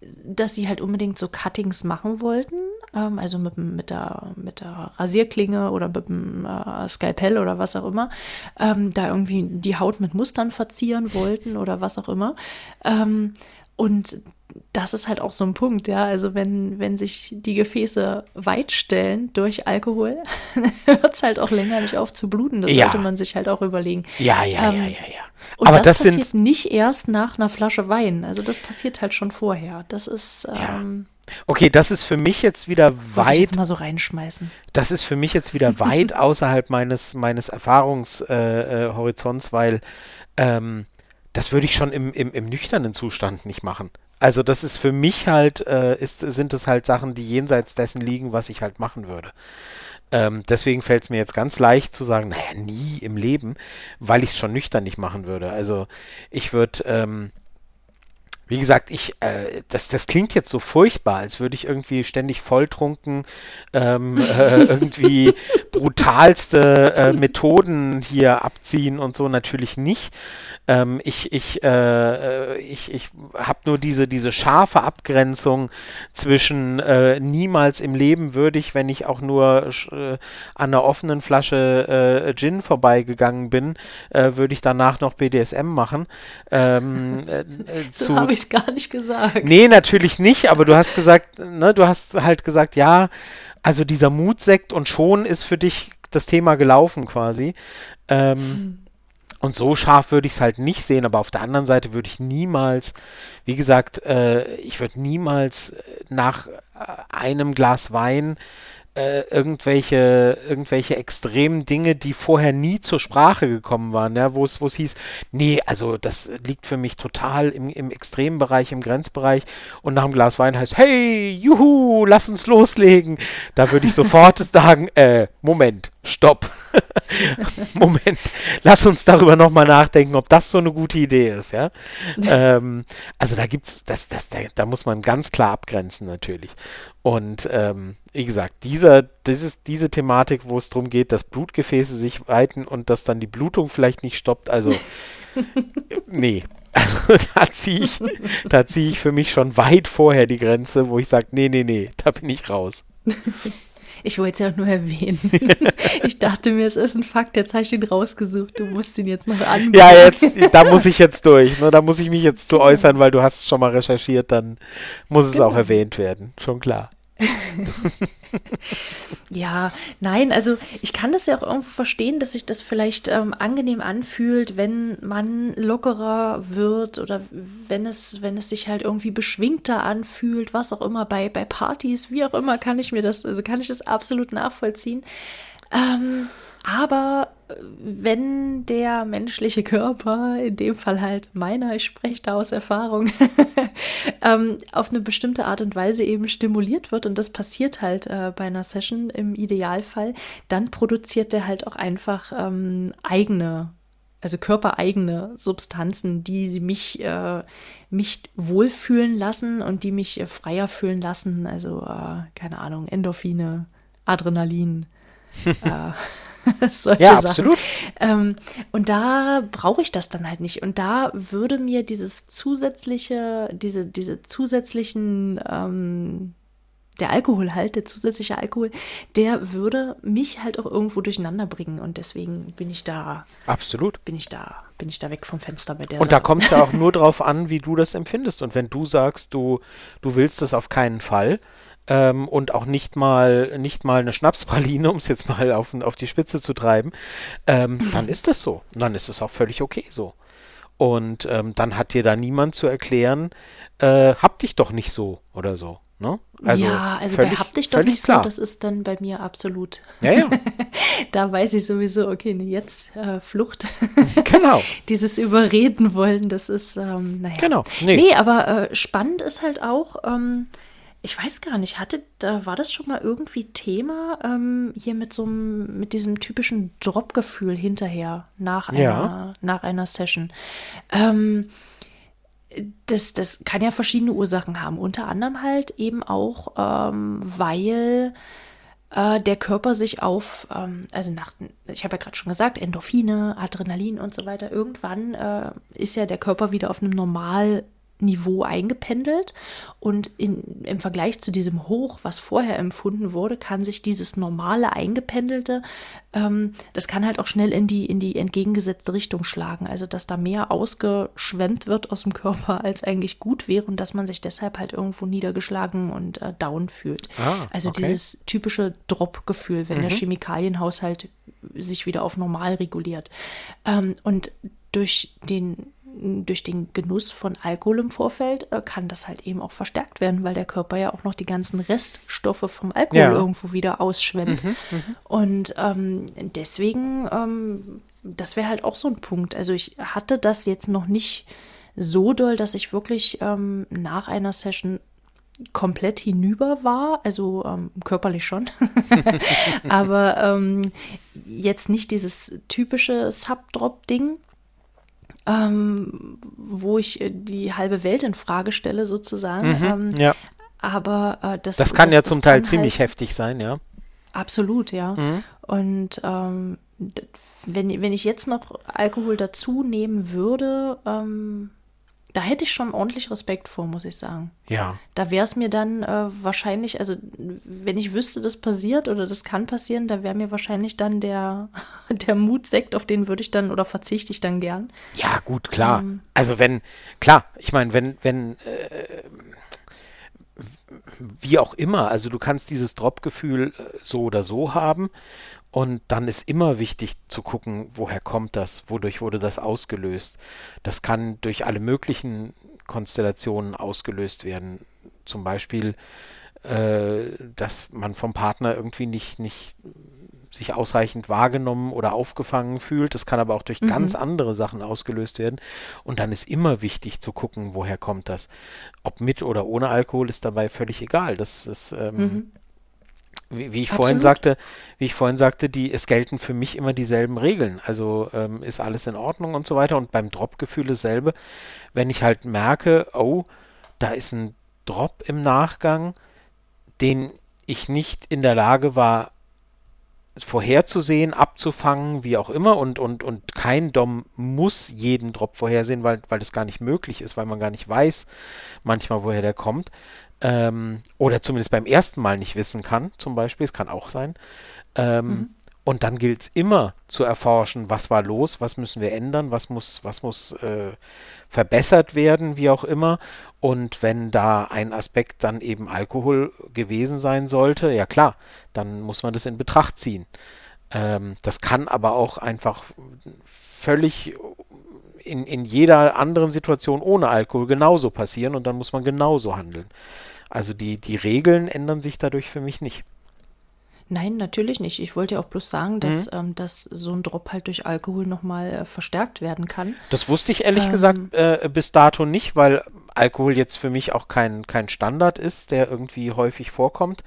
dass sie halt unbedingt so Cuttings machen wollten, ähm, also mit, mit, der, mit der Rasierklinge oder mit dem äh, Skalpell oder was auch immer, ähm, da irgendwie die Haut mit Mustern verzieren wollten oder was auch immer. Ähm, und das ist halt auch so ein Punkt, ja. Also wenn, wenn sich die Gefäße weit stellen durch Alkohol, (laughs) hört es halt auch länger nicht auf zu bluten. Das ja. sollte man sich halt auch überlegen. Ja, ja, ähm, ja, ja, ja. Und Aber das, das passiert sind... nicht erst nach einer Flasche Wein. Also das passiert halt schon vorher. Das ist. Ähm, ja. Okay, das ist für mich jetzt wieder weit. Ich jetzt mal so reinschmeißen. Das ist für mich jetzt wieder weit (laughs) außerhalb meines, meines Erfahrungshorizonts, äh, äh, weil ähm, das würde ich schon im, im, im nüchternen Zustand nicht machen. Also das ist für mich halt, äh, ist, sind es halt Sachen, die jenseits dessen liegen, was ich halt machen würde. Ähm, deswegen fällt es mir jetzt ganz leicht zu sagen, naja, nie im Leben, weil ich es schon nüchtern nicht machen würde. Also ich würde, ähm, wie gesagt, ich, äh, das, das klingt jetzt so furchtbar, als würde ich irgendwie ständig volltrunken, ähm, äh, (laughs) irgendwie brutalste äh, Methoden hier abziehen und so natürlich nicht. Ähm, ich ich, äh, ich, ich habe nur diese, diese scharfe Abgrenzung zwischen äh, niemals im Leben würde ich, wenn ich auch nur äh, an einer offenen Flasche äh, Gin vorbeigegangen bin, äh, würde ich danach noch BDSM machen. Ähm, äh, (laughs) habe ich es gar nicht gesagt. Nee, natürlich nicht, aber du hast gesagt, ne, du hast halt gesagt, ja, also dieser Mutsekt und schon ist für dich das Thema gelaufen quasi. Ähm, hm. Und so scharf würde ich es halt nicht sehen, aber auf der anderen Seite würde ich niemals, wie gesagt, äh, ich würde niemals nach äh, einem Glas Wein äh, irgendwelche, irgendwelche extremen Dinge, die vorher nie zur Sprache gekommen waren, ja, wo es hieß, nee, also das liegt für mich total im, im extremen Bereich, im Grenzbereich und nach einem Glas Wein heißt, hey, juhu, lass uns loslegen. Da würde ich sofort (laughs) sagen, äh, Moment, stopp. (laughs) Moment, lass uns darüber nochmal nachdenken, ob das so eine gute Idee ist, ja. (laughs) ähm, also da gibt's, das, das, da, da muss man ganz klar abgrenzen natürlich. Und ähm, wie gesagt, dieser, dieses, diese Thematik, wo es darum geht, dass Blutgefäße sich weiten und dass dann die Blutung vielleicht nicht stoppt, also (laughs) nee. Also (laughs) da ziehe ich, da ziehe ich für mich schon weit vorher die Grenze, wo ich sage, nee, nee, nee, da bin ich raus. (laughs) Ich wollte es ja auch nur erwähnen. ich dachte mir, es ist ein Fakt, jetzt habe ich ihn rausgesucht. Du musst ihn jetzt noch anbringen. Ja, jetzt, da muss ich jetzt durch. Ne? Da muss ich mich jetzt zu äußern, weil du hast schon mal recherchiert, dann muss es genau. auch erwähnt werden. Schon klar. (laughs) ja, nein, also ich kann das ja auch irgendwo verstehen, dass sich das vielleicht ähm, angenehm anfühlt, wenn man lockerer wird oder wenn es, wenn es sich halt irgendwie beschwingter anfühlt, was auch immer bei, bei Partys, wie auch immer, kann ich mir das, also kann ich das absolut nachvollziehen. Ähm, aber äh, wenn der menschliche Körper, in dem Fall halt meiner, ich spreche da aus Erfahrung, (laughs) ähm, auf eine bestimmte Art und Weise eben stimuliert wird, und das passiert halt äh, bei einer Session im Idealfall, dann produziert der halt auch einfach ähm, eigene also körpereigene Substanzen, die mich, äh, mich wohlfühlen lassen und die mich äh, freier fühlen lassen. Also, äh, keine Ahnung, Endorphine, Adrenalin. (laughs) (laughs) Solche ja, Sachen. absolut. Ähm, und da brauche ich das dann halt nicht. Und da würde mir dieses zusätzliche, diese, diese zusätzlichen, ähm, der Alkohol halt, der zusätzliche Alkohol, der würde mich halt auch irgendwo durcheinander bringen. Und deswegen bin ich da. Absolut. Bin ich da, bin ich da weg vom Fenster bei der. Und Sache. da kommt es ja auch (laughs) nur darauf an, wie du das empfindest. Und wenn du sagst, du, du willst das auf keinen Fall, ähm, und auch nicht mal, nicht mal eine Schnapspraline, (laughs) um es jetzt mal auf, auf die Spitze zu treiben, ähm, dann ist das so. Und dann ist es auch völlig okay so. Und ähm, dann hat dir da niemand zu erklären, äh, hab dich doch nicht so oder so. Ne? Also ja, also völlig, bei hab dich doch nicht klar. so, das ist dann bei mir absolut. Ja, ja. (laughs) da weiß ich sowieso, okay, nee, jetzt äh, Flucht. (laughs) genau. Dieses Überreden wollen, das ist, ähm, naja. Genau. Nee, nee aber äh, spannend ist halt auch, ähm, ich weiß gar nicht, hatte, da war das schon mal irgendwie Thema ähm, hier mit so einem, mit diesem typischen Drop-Gefühl hinterher nach einer, ja. nach einer Session. Ähm, das, das kann ja verschiedene Ursachen haben. Unter anderem halt eben auch, ähm, weil äh, der Körper sich auf, ähm, also nach, ich habe ja gerade schon gesagt, Endorphine, Adrenalin und so weiter, irgendwann äh, ist ja der Körper wieder auf einem normal Niveau eingependelt und in, im Vergleich zu diesem Hoch, was vorher empfunden wurde, kann sich dieses normale eingependelte, ähm, das kann halt auch schnell in die, in die entgegengesetzte Richtung schlagen. Also dass da mehr ausgeschwemmt wird aus dem Körper, (laughs) als eigentlich gut wäre und dass man sich deshalb halt irgendwo niedergeschlagen und äh, down fühlt. Ah, also okay. dieses typische Drop-Gefühl, wenn mhm. der Chemikalienhaushalt sich wieder auf normal reguliert. Ähm, und durch den durch den Genuss von Alkohol im Vorfeld äh, kann das halt eben auch verstärkt werden, weil der Körper ja auch noch die ganzen Reststoffe vom Alkohol ja. irgendwo wieder ausschwemmt. Mhm, mh. Und ähm, deswegen, ähm, das wäre halt auch so ein Punkt. Also ich hatte das jetzt noch nicht so doll, dass ich wirklich ähm, nach einer Session komplett hinüber war, also ähm, körperlich schon, (laughs) aber ähm, jetzt nicht dieses typische Subdrop-Ding, ähm, wo ich äh, die halbe Welt in Frage stelle, sozusagen. Mhm, ähm, ja. Aber äh, das, das kann das, ja zum Teil ziemlich halt, heftig sein, ja. Absolut, ja. Mhm. Und ähm, wenn, wenn ich jetzt noch Alkohol dazu nehmen würde, ähm, da hätte ich schon ordentlich Respekt vor, muss ich sagen. Ja. Da wäre es mir dann äh, wahrscheinlich, also wenn ich wüsste, das passiert oder das kann passieren, da wäre mir wahrscheinlich dann der, (laughs) der Mutsekt, auf den würde ich dann oder verzichte ich dann gern. Ja, gut, klar. Ähm, also wenn, klar, ich meine, wenn, wenn, äh, wie auch immer, also du kannst dieses Drop-Gefühl äh, so oder so haben und dann ist immer wichtig zu gucken, woher kommt das, wodurch wurde das ausgelöst. Das kann durch alle möglichen Konstellationen ausgelöst werden. Zum Beispiel, äh, dass man vom Partner irgendwie nicht, nicht sich ausreichend wahrgenommen oder aufgefangen fühlt. Das kann aber auch durch mhm. ganz andere Sachen ausgelöst werden. Und dann ist immer wichtig zu gucken, woher kommt das. Ob mit oder ohne Alkohol ist dabei völlig egal. Das ist ähm, mhm wie, wie ich Absolut. vorhin sagte, wie ich vorhin sagte, die, es gelten für mich immer dieselben Regeln. Also ähm, ist alles in Ordnung und so weiter. Und beim Drop-Gefühl dasselbe. Wenn ich halt merke, oh, da ist ein Drop im Nachgang, den ich nicht in der Lage war, vorherzusehen, abzufangen, wie auch immer. Und, und, und kein Dom muss jeden Drop vorhersehen, weil, weil das gar nicht möglich ist, weil man gar nicht weiß, manchmal, woher der kommt. Ähm, oder zumindest beim ersten Mal nicht wissen kann, zum Beispiel. Es kann auch sein. Ähm, mhm. Und dann gilt es immer zu erforschen, was war los, was müssen wir ändern, was muss, was muss äh, verbessert werden, wie auch immer. Und wenn da ein Aspekt dann eben Alkohol gewesen sein sollte, ja klar, dann muss man das in Betracht ziehen. Ähm, das kann aber auch einfach völlig in, in jeder anderen Situation ohne Alkohol genauso passieren und dann muss man genauso handeln. Also die, die Regeln ändern sich dadurch für mich nicht. Nein, natürlich nicht. Ich wollte ja auch bloß sagen, dass, mhm. ähm, dass so ein Drop halt durch Alkohol nochmal äh, verstärkt werden kann. Das wusste ich ehrlich ähm, gesagt äh, bis dato nicht, weil Alkohol jetzt für mich auch kein, kein Standard ist, der irgendwie häufig vorkommt.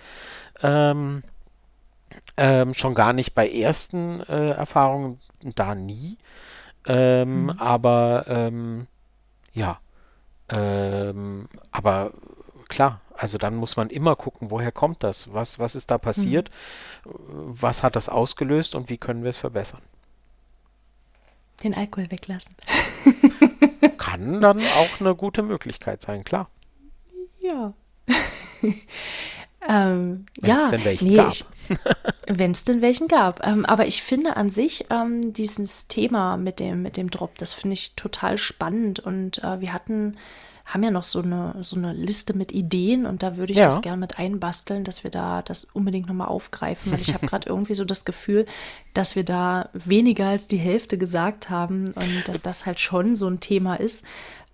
Ähm, ähm, schon gar nicht bei ersten äh, Erfahrungen, da nie. Ähm, mhm. Aber ähm, ja, ähm, aber klar, also dann muss man immer gucken, woher kommt das? Was, was ist da passiert? Mhm. Was hat das ausgelöst und wie können wir es verbessern? Den Alkohol weglassen. (laughs) (laughs) Kann dann auch eine gute Möglichkeit sein, klar. Ja. Ähm, Wenn ja, es denn welchen nee, gab. (laughs) Wenn es denn welchen gab. Ähm, aber ich finde an sich ähm, dieses Thema mit dem, mit dem Drop, das finde ich total spannend. Und äh, wir hatten haben ja noch so eine, so eine Liste mit Ideen und da würde ich ja. das gerne mit einbasteln, dass wir da das unbedingt nochmal aufgreifen, weil ich habe (laughs) gerade irgendwie so das Gefühl, dass wir da weniger als die Hälfte gesagt haben und dass das halt schon so ein Thema ist,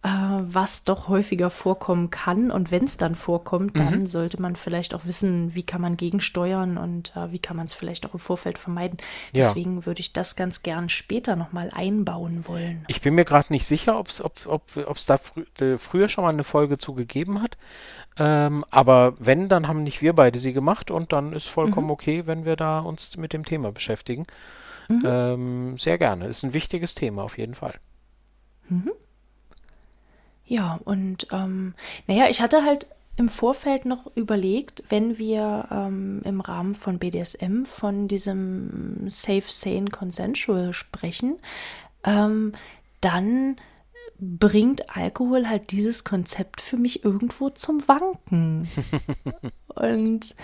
äh, was doch häufiger vorkommen kann. Und wenn es dann vorkommt, dann mhm. sollte man vielleicht auch wissen, wie kann man gegensteuern und äh, wie kann man es vielleicht auch im Vorfeld vermeiden. Ja. Deswegen würde ich das ganz gern später nochmal einbauen wollen. Ich bin mir gerade nicht sicher, ob's, ob es ob, da frü äh, früher schon mal eine Folge zu gegeben hat. Ähm, aber wenn, dann haben nicht wir beide sie gemacht und dann ist vollkommen mhm. okay, wenn wir da uns mit dem Thema beschäftigen. Mhm. Ähm, sehr gerne. Ist ein wichtiges Thema auf jeden Fall. Mhm. Ja, und ähm, naja, ich hatte halt im Vorfeld noch überlegt, wenn wir ähm, im Rahmen von BDSM von diesem Safe, Sane, Consensual sprechen, ähm, dann bringt Alkohol halt dieses Konzept für mich irgendwo zum Wanken. (laughs) und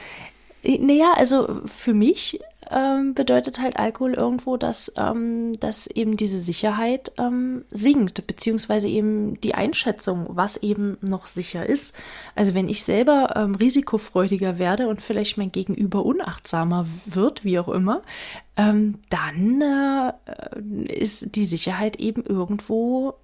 naja, also für mich ähm, bedeutet halt Alkohol irgendwo, dass, ähm, dass eben diese Sicherheit ähm, sinkt, beziehungsweise eben die Einschätzung, was eben noch sicher ist. Also wenn ich selber ähm, risikofreudiger werde und vielleicht mein Gegenüber unachtsamer wird, wie auch immer, ähm, dann äh, ist die Sicherheit eben irgendwo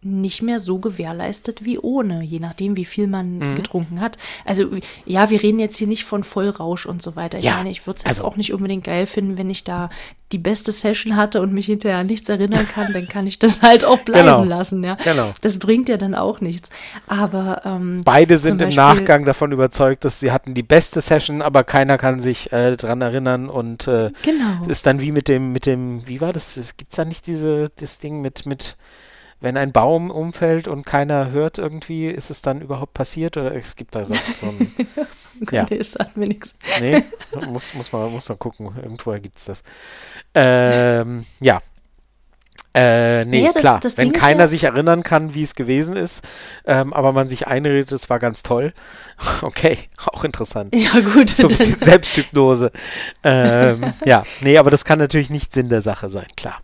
nicht mehr so gewährleistet wie ohne, je nachdem, wie viel man mhm. getrunken hat. Also ja, wir reden jetzt hier nicht von Vollrausch und so weiter. Ich ja, meine, ich würde es jetzt also, auch nicht unbedingt geil finden, wenn ich da die beste Session hatte und mich hinterher an nichts erinnern kann, dann kann ich das (laughs) halt auch bleiben genau, lassen. Ja, genau. Das bringt ja dann auch nichts. Aber ähm, beide sind im Nachgang davon überzeugt, dass sie hatten die beste Session, aber keiner kann sich äh, dran erinnern und äh, genau. ist dann wie mit dem mit dem, wie war das? Gibt es da nicht diese das Ding mit mit wenn ein Baum umfällt und keiner hört irgendwie, ist es dann überhaupt passiert oder es gibt da so, so ein. (laughs) ja. Nee, sagt mir nichts. Nee, muss, muss, man, muss man gucken. Irgendwoher gibt es das. Ähm, ja. Äh, nee, ja, das, klar. Das wenn keiner ja sich erinnern kann, wie es gewesen ist, ähm, aber man sich einredet, es war ganz toll. (laughs) Okay, auch interessant. Ja, gut. So ein (laughs) bisschen Selbsthypnose. ähm, ja, nee, aber das kann natürlich nicht Sinn der Sache sein, klar.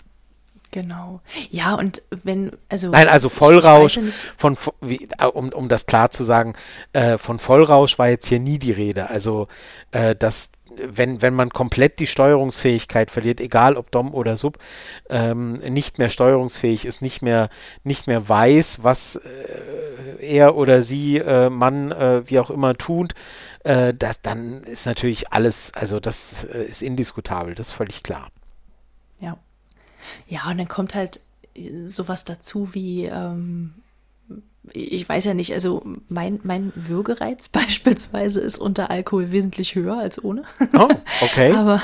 Genau. Ja, und wenn, also. Nein, also Vollrausch, von, wie, um, um das klar zu sagen, äh, von Vollrausch war jetzt hier nie die Rede. Also, äh, dass, wenn, wenn man komplett die Steuerungsfähigkeit verliert, egal ob Dom oder Sub, ähm, nicht mehr steuerungsfähig ist, nicht mehr, nicht mehr weiß, was äh, er oder sie, äh, Mann, äh, wie auch immer tut, äh, das, dann ist natürlich alles, also das äh, ist indiskutabel, das ist völlig klar. Ja. Ja, und dann kommt halt äh, sowas dazu wie, ähm, ich weiß ja nicht, also mein, mein Würgereiz (laughs) beispielsweise ist unter Alkohol wesentlich höher als ohne. Oh, okay. (laughs) Aber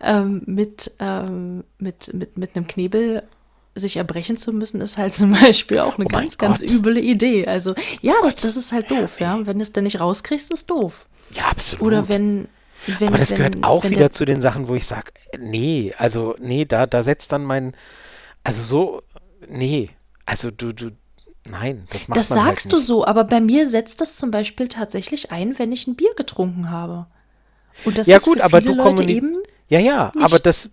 ähm, mit, ähm, mit, mit, mit einem Knebel sich erbrechen zu müssen, ist halt (laughs) zum Beispiel auch eine oh ganz, ganz üble Idee. Also ja, das, das ist halt doof, ja. Wenn du es dann nicht rauskriegst, ist doof. Ja, absolut. Oder wenn, wenn Aber das wenn, gehört auch wieder der, zu den Sachen, wo ich sage, nee, also nee, da, da setzt dann mein, also so, nee, also du, du, nein, das macht Das man halt sagst du nicht. so, aber bei mir setzt das zum Beispiel tatsächlich ein, wenn ich ein Bier getrunken habe. Und das Ja ist gut, für aber viele du Leute eben Ja, ja, aber nichts. das,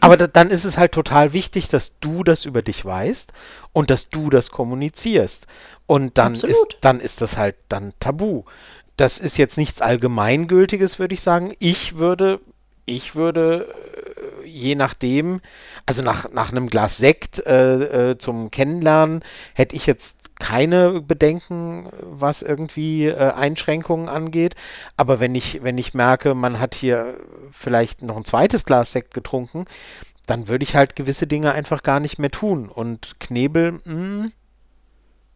aber da, dann ist es halt total wichtig, dass du das über dich weißt und dass du das kommunizierst. Und dann ist, dann ist das halt dann tabu. Das ist jetzt nichts Allgemeingültiges, würde ich sagen. Ich würde, ich würde, äh, je nachdem, also nach, nach einem Glas Sekt äh, äh, zum Kennenlernen, hätte ich jetzt keine Bedenken, was irgendwie äh, Einschränkungen angeht. Aber wenn ich, wenn ich merke, man hat hier vielleicht noch ein zweites Glas Sekt getrunken, dann würde ich halt gewisse Dinge einfach gar nicht mehr tun. Und Knebel, mh,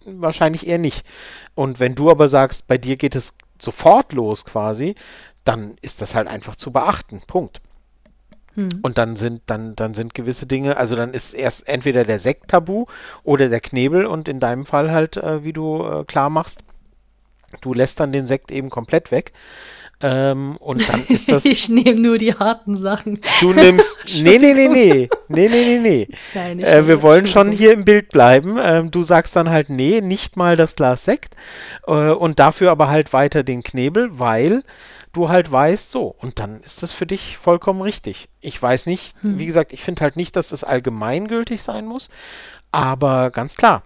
wahrscheinlich eher nicht. Und wenn du aber sagst, bei dir geht es sofort los quasi, dann ist das halt einfach zu beachten. Punkt. Hm. Und dann sind, dann, dann sind gewisse Dinge, also dann ist erst entweder der Sekt tabu oder der Knebel und in deinem Fall halt, äh, wie du äh, klar machst, du lässt dann den Sekt eben komplett weg. Ähm, und dann (laughs) ist das. ich nehme nur die harten Sachen. Du nimmst. (laughs) Nee, nee, nee, nee. Nee, nee, nee, nee. Nein, Äh, wir wollen schon hier im Bild bleiben. Ähm, du sagst dann halt, nee, nicht mal das Glas Sekt. Äh, und dafür aber halt weiter den Knebel, weil du halt weißt, so. Und dann ist das für dich vollkommen richtig. Ich weiß nicht, Hm. wie gesagt, ich finde halt nicht, dass das allgemeingültig sein muss. Aber ganz klar,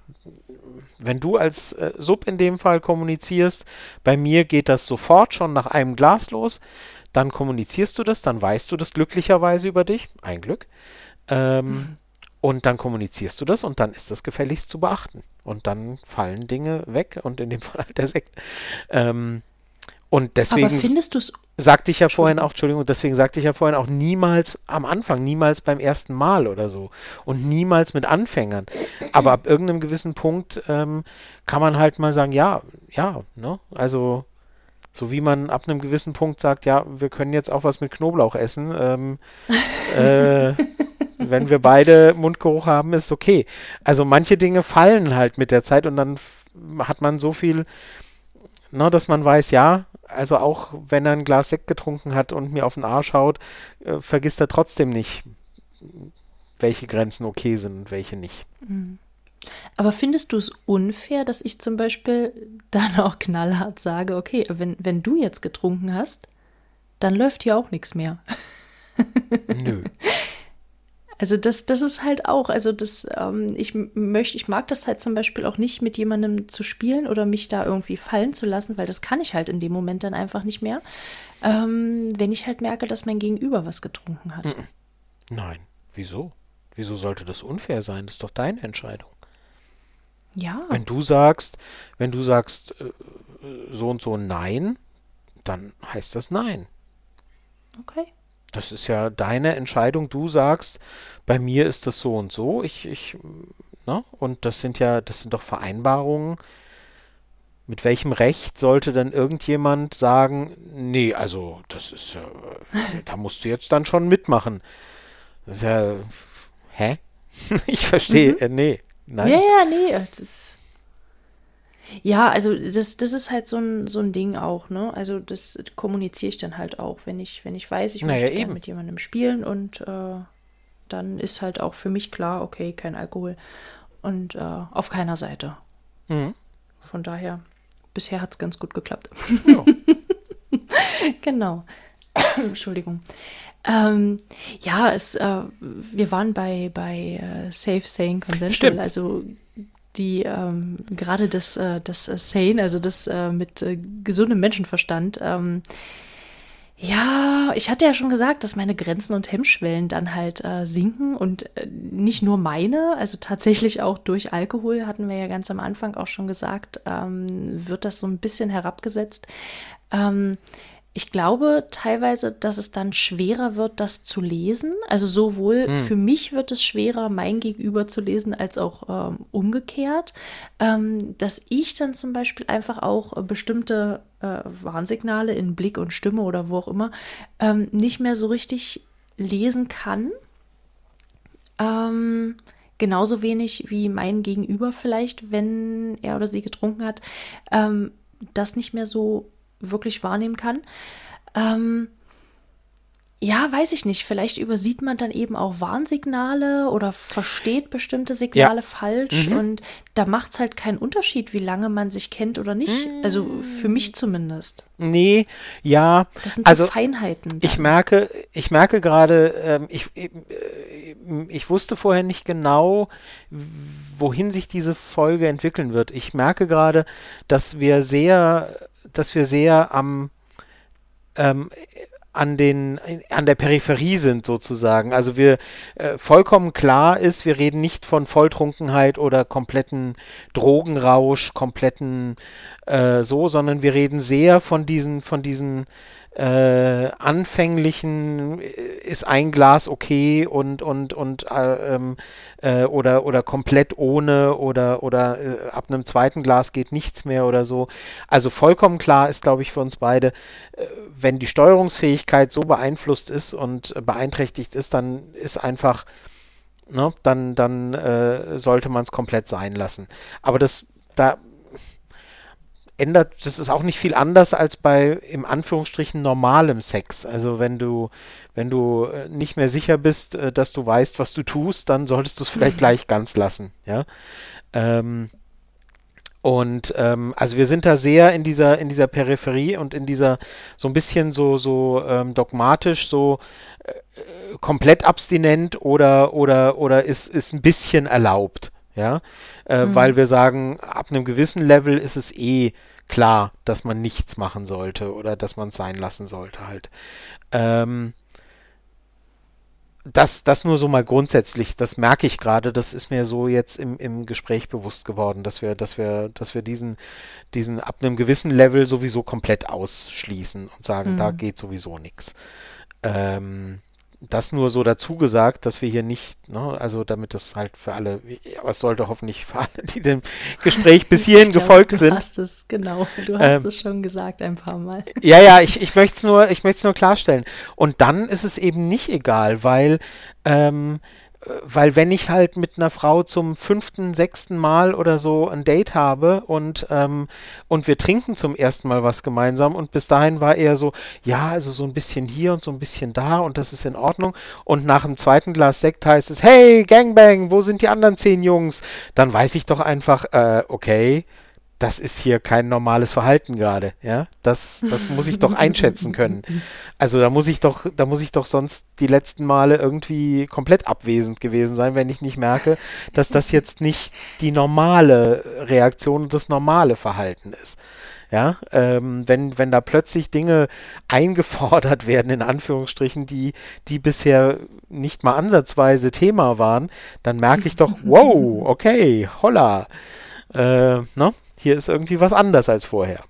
wenn du als äh, Sub in dem Fall kommunizierst, bei mir geht das sofort schon nach einem Glas los, dann kommunizierst du das, dann weißt du das glücklicherweise über dich, ein Glück, ähm, und dann kommunizierst du das und dann ist das gefälligst zu beachten. Und dann fallen Dinge weg und in dem (laughs) Fall halt der Sekt. Ähm, und deswegen sagte ich ja vorhin auch, Entschuldigung, deswegen sagte ich ja vorhin auch niemals am Anfang, niemals beim ersten Mal oder so und niemals mit Anfängern. Aber ab irgendeinem gewissen Punkt ähm, kann man halt mal sagen, ja, ja, ne? Also so wie man ab einem gewissen Punkt sagt, ja, wir können jetzt auch was mit Knoblauch essen. Ähm, äh, (laughs) wenn wir beide Mundgeruch haben, ist okay. Also manche Dinge fallen halt mit der Zeit und dann hat man so viel, ne, dass man weiß, ja, also auch wenn er ein Glas Sekt getrunken hat und mir auf den Arsch haut, äh, vergisst er trotzdem nicht, welche Grenzen okay sind und welche nicht. Aber findest du es unfair, dass ich zum Beispiel (laughs) dann auch knallhart sage, okay, wenn, wenn du jetzt getrunken hast, dann läuft hier auch nichts mehr. Nö. (laughs) Also das, das ist halt auch, also das, ähm, ich möchte, ich mag das halt zum Beispiel auch nicht mit jemandem zu spielen oder mich da irgendwie fallen zu lassen, weil das kann ich halt in dem Moment dann einfach nicht mehr, ähm, wenn ich halt merke, dass mein Gegenüber was getrunken hat. Nein. Wieso? Wieso sollte das unfair sein? Das ist doch deine Entscheidung. Ja, Wenn du sagst, wenn du sagst äh, so und so nein, dann heißt das nein. okay. Das ist ja deine Entscheidung. Du sagst, bei mir ist das so und so. Ich, ich, ne? Und das sind ja, das sind doch Vereinbarungen. Mit welchem Recht sollte dann irgendjemand sagen, nee, also das ist ja, äh, da musst du jetzt dann schon mitmachen. Das ist ja, hä? (laughs) Ich verstehe, äh, nee, nein. Ja, ja, nee, das. Ja, also das, das ist halt so ein, so ein Ding auch, ne? Also das kommuniziere ich dann halt auch, wenn ich, wenn ich weiß, ich Naja, möchte mit jemandem spielen und äh, dann ist halt auch für mich klar, okay, kein Alkohol und äh, auf keiner Seite. Mhm. Von daher, bisher hat es ganz gut geklappt. Ja. (laughs) genau. (coughs) Entschuldigung. Ähm, ja, es, äh, wir waren bei, bei äh, Safe, Sane, Consensual. Stimmt. Also die ähm, gerade das, äh, das äh, Sane, also das äh, mit äh, gesundem Menschenverstand. Ähm, ja, ich hatte ja schon gesagt, dass meine Grenzen und Hemmschwellen dann halt äh, sinken und äh, nicht nur meine, also tatsächlich auch durch Alkohol, hatten wir ja ganz am Anfang auch schon gesagt, ähm, wird das so ein bisschen herabgesetzt. Ähm, ich glaube teilweise, dass es dann schwerer wird, das zu lesen. Also sowohl für mich wird es schwerer, mein Gegenüber zu lesen, als auch ähm, umgekehrt. Ähm, dass ich dann zum Beispiel einfach auch äh, bestimmte äh, Warnsignale in Blick und Stimme oder wo auch immer ähm, nicht mehr so richtig lesen kann. Ähm, genauso wenig wie mein Gegenüber vielleicht, wenn er oder sie getrunken hat, ähm, das nicht mehr so wirklich wahrnehmen kann. Ähm, ja, weiß ich nicht. Vielleicht übersieht man dann eben auch Warnsignale oder versteht bestimmte Signale ja. falsch. Mhm. Und da macht es halt keinen Unterschied, wie lange man sich kennt oder nicht. Mhm. Also für mich zumindest. Nee, ja. Das sind also, so Feinheiten. Dann. Ich merke, ich merke gerade, ähm, ich, ich, ich wusste vorher nicht genau, wohin sich diese Folge entwickeln wird. Ich merke gerade, dass wir sehr, dass wir sehr am ähm, an den an der Peripherie sind sozusagen. Also wir äh, vollkommen klar ist, wir reden nicht von Volltrunkenheit oder kompletten Drogenrausch, kompletten äh, so, sondern wir reden sehr von diesen von diesen äh, anfänglichen äh, ist ein Glas okay und und und äh, ähm, äh, oder oder komplett ohne oder oder äh, ab einem zweiten Glas geht nichts mehr oder so. Also vollkommen klar ist, glaube ich, für uns beide, äh, wenn die Steuerungsfähigkeit so beeinflusst ist und beeinträchtigt ist, dann ist einfach Ne, dann, dann sollte man es komplett sein lassen. Aber das, da ändert, das ist auch nicht viel anders als bei im Anführungsstrichen normalem Sex. Also wenn du, wenn du äh, nicht mehr sicher bist, äh, dass du weißt, was du tust, dann solltest du es vielleicht (laughs) gleich ganz lassen, ja. Ähm, und ähm, also wir sind da sehr in dieser in dieser Peripherie und in dieser so ein bisschen so so ähm, dogmatisch so äh, komplett abstinent oder oder oder ist ist ein bisschen erlaubt ja, äh, mhm. weil wir sagen, ab einem gewissen Level ist es eh klar, dass man nichts machen sollte oder dass man es sein lassen sollte halt. Ähm, das, das nur so mal grundsätzlich, das merke ich gerade, das ist mir so jetzt im, im Gespräch bewusst geworden, dass wir, dass wir, dass wir diesen, diesen ab einem gewissen Level sowieso komplett ausschließen und sagen, mhm. da geht sowieso nichts. Ähm, das nur so dazu gesagt, dass wir hier nicht, ne, also damit das halt für alle, aber es sollte hoffentlich für alle, die dem Gespräch bis hierhin glaube, gefolgt du sind. Du hast es, genau, du hast ähm, es schon gesagt ein paar Mal. Ja, ja, ich, ich möchte es nur, ich möchte es nur klarstellen. Und dann ist es eben nicht egal, weil ähm, weil wenn ich halt mit einer Frau zum fünften, sechsten Mal oder so ein Date habe und, ähm, und wir trinken zum ersten Mal was gemeinsam und bis dahin war er so, ja, also so ein bisschen hier und so ein bisschen da und das ist in Ordnung und nach dem zweiten Glas Sekt heißt es, hey, Gangbang, wo sind die anderen zehn Jungs? Dann weiß ich doch einfach, äh, okay, das ist hier kein normales Verhalten gerade, ja. Das, das muss ich doch einschätzen können. Also da muss ich doch, da muss ich doch sonst die letzten Male irgendwie komplett abwesend gewesen sein, wenn ich nicht merke, dass das jetzt nicht die normale Reaktion und das normale Verhalten ist. Ja, ähm, wenn, wenn da plötzlich Dinge eingefordert werden, in Anführungsstrichen, die, die bisher nicht mal ansatzweise Thema waren, dann merke ich doch, wow, okay, holla. Äh, ne? Hier ist irgendwie was anders als vorher.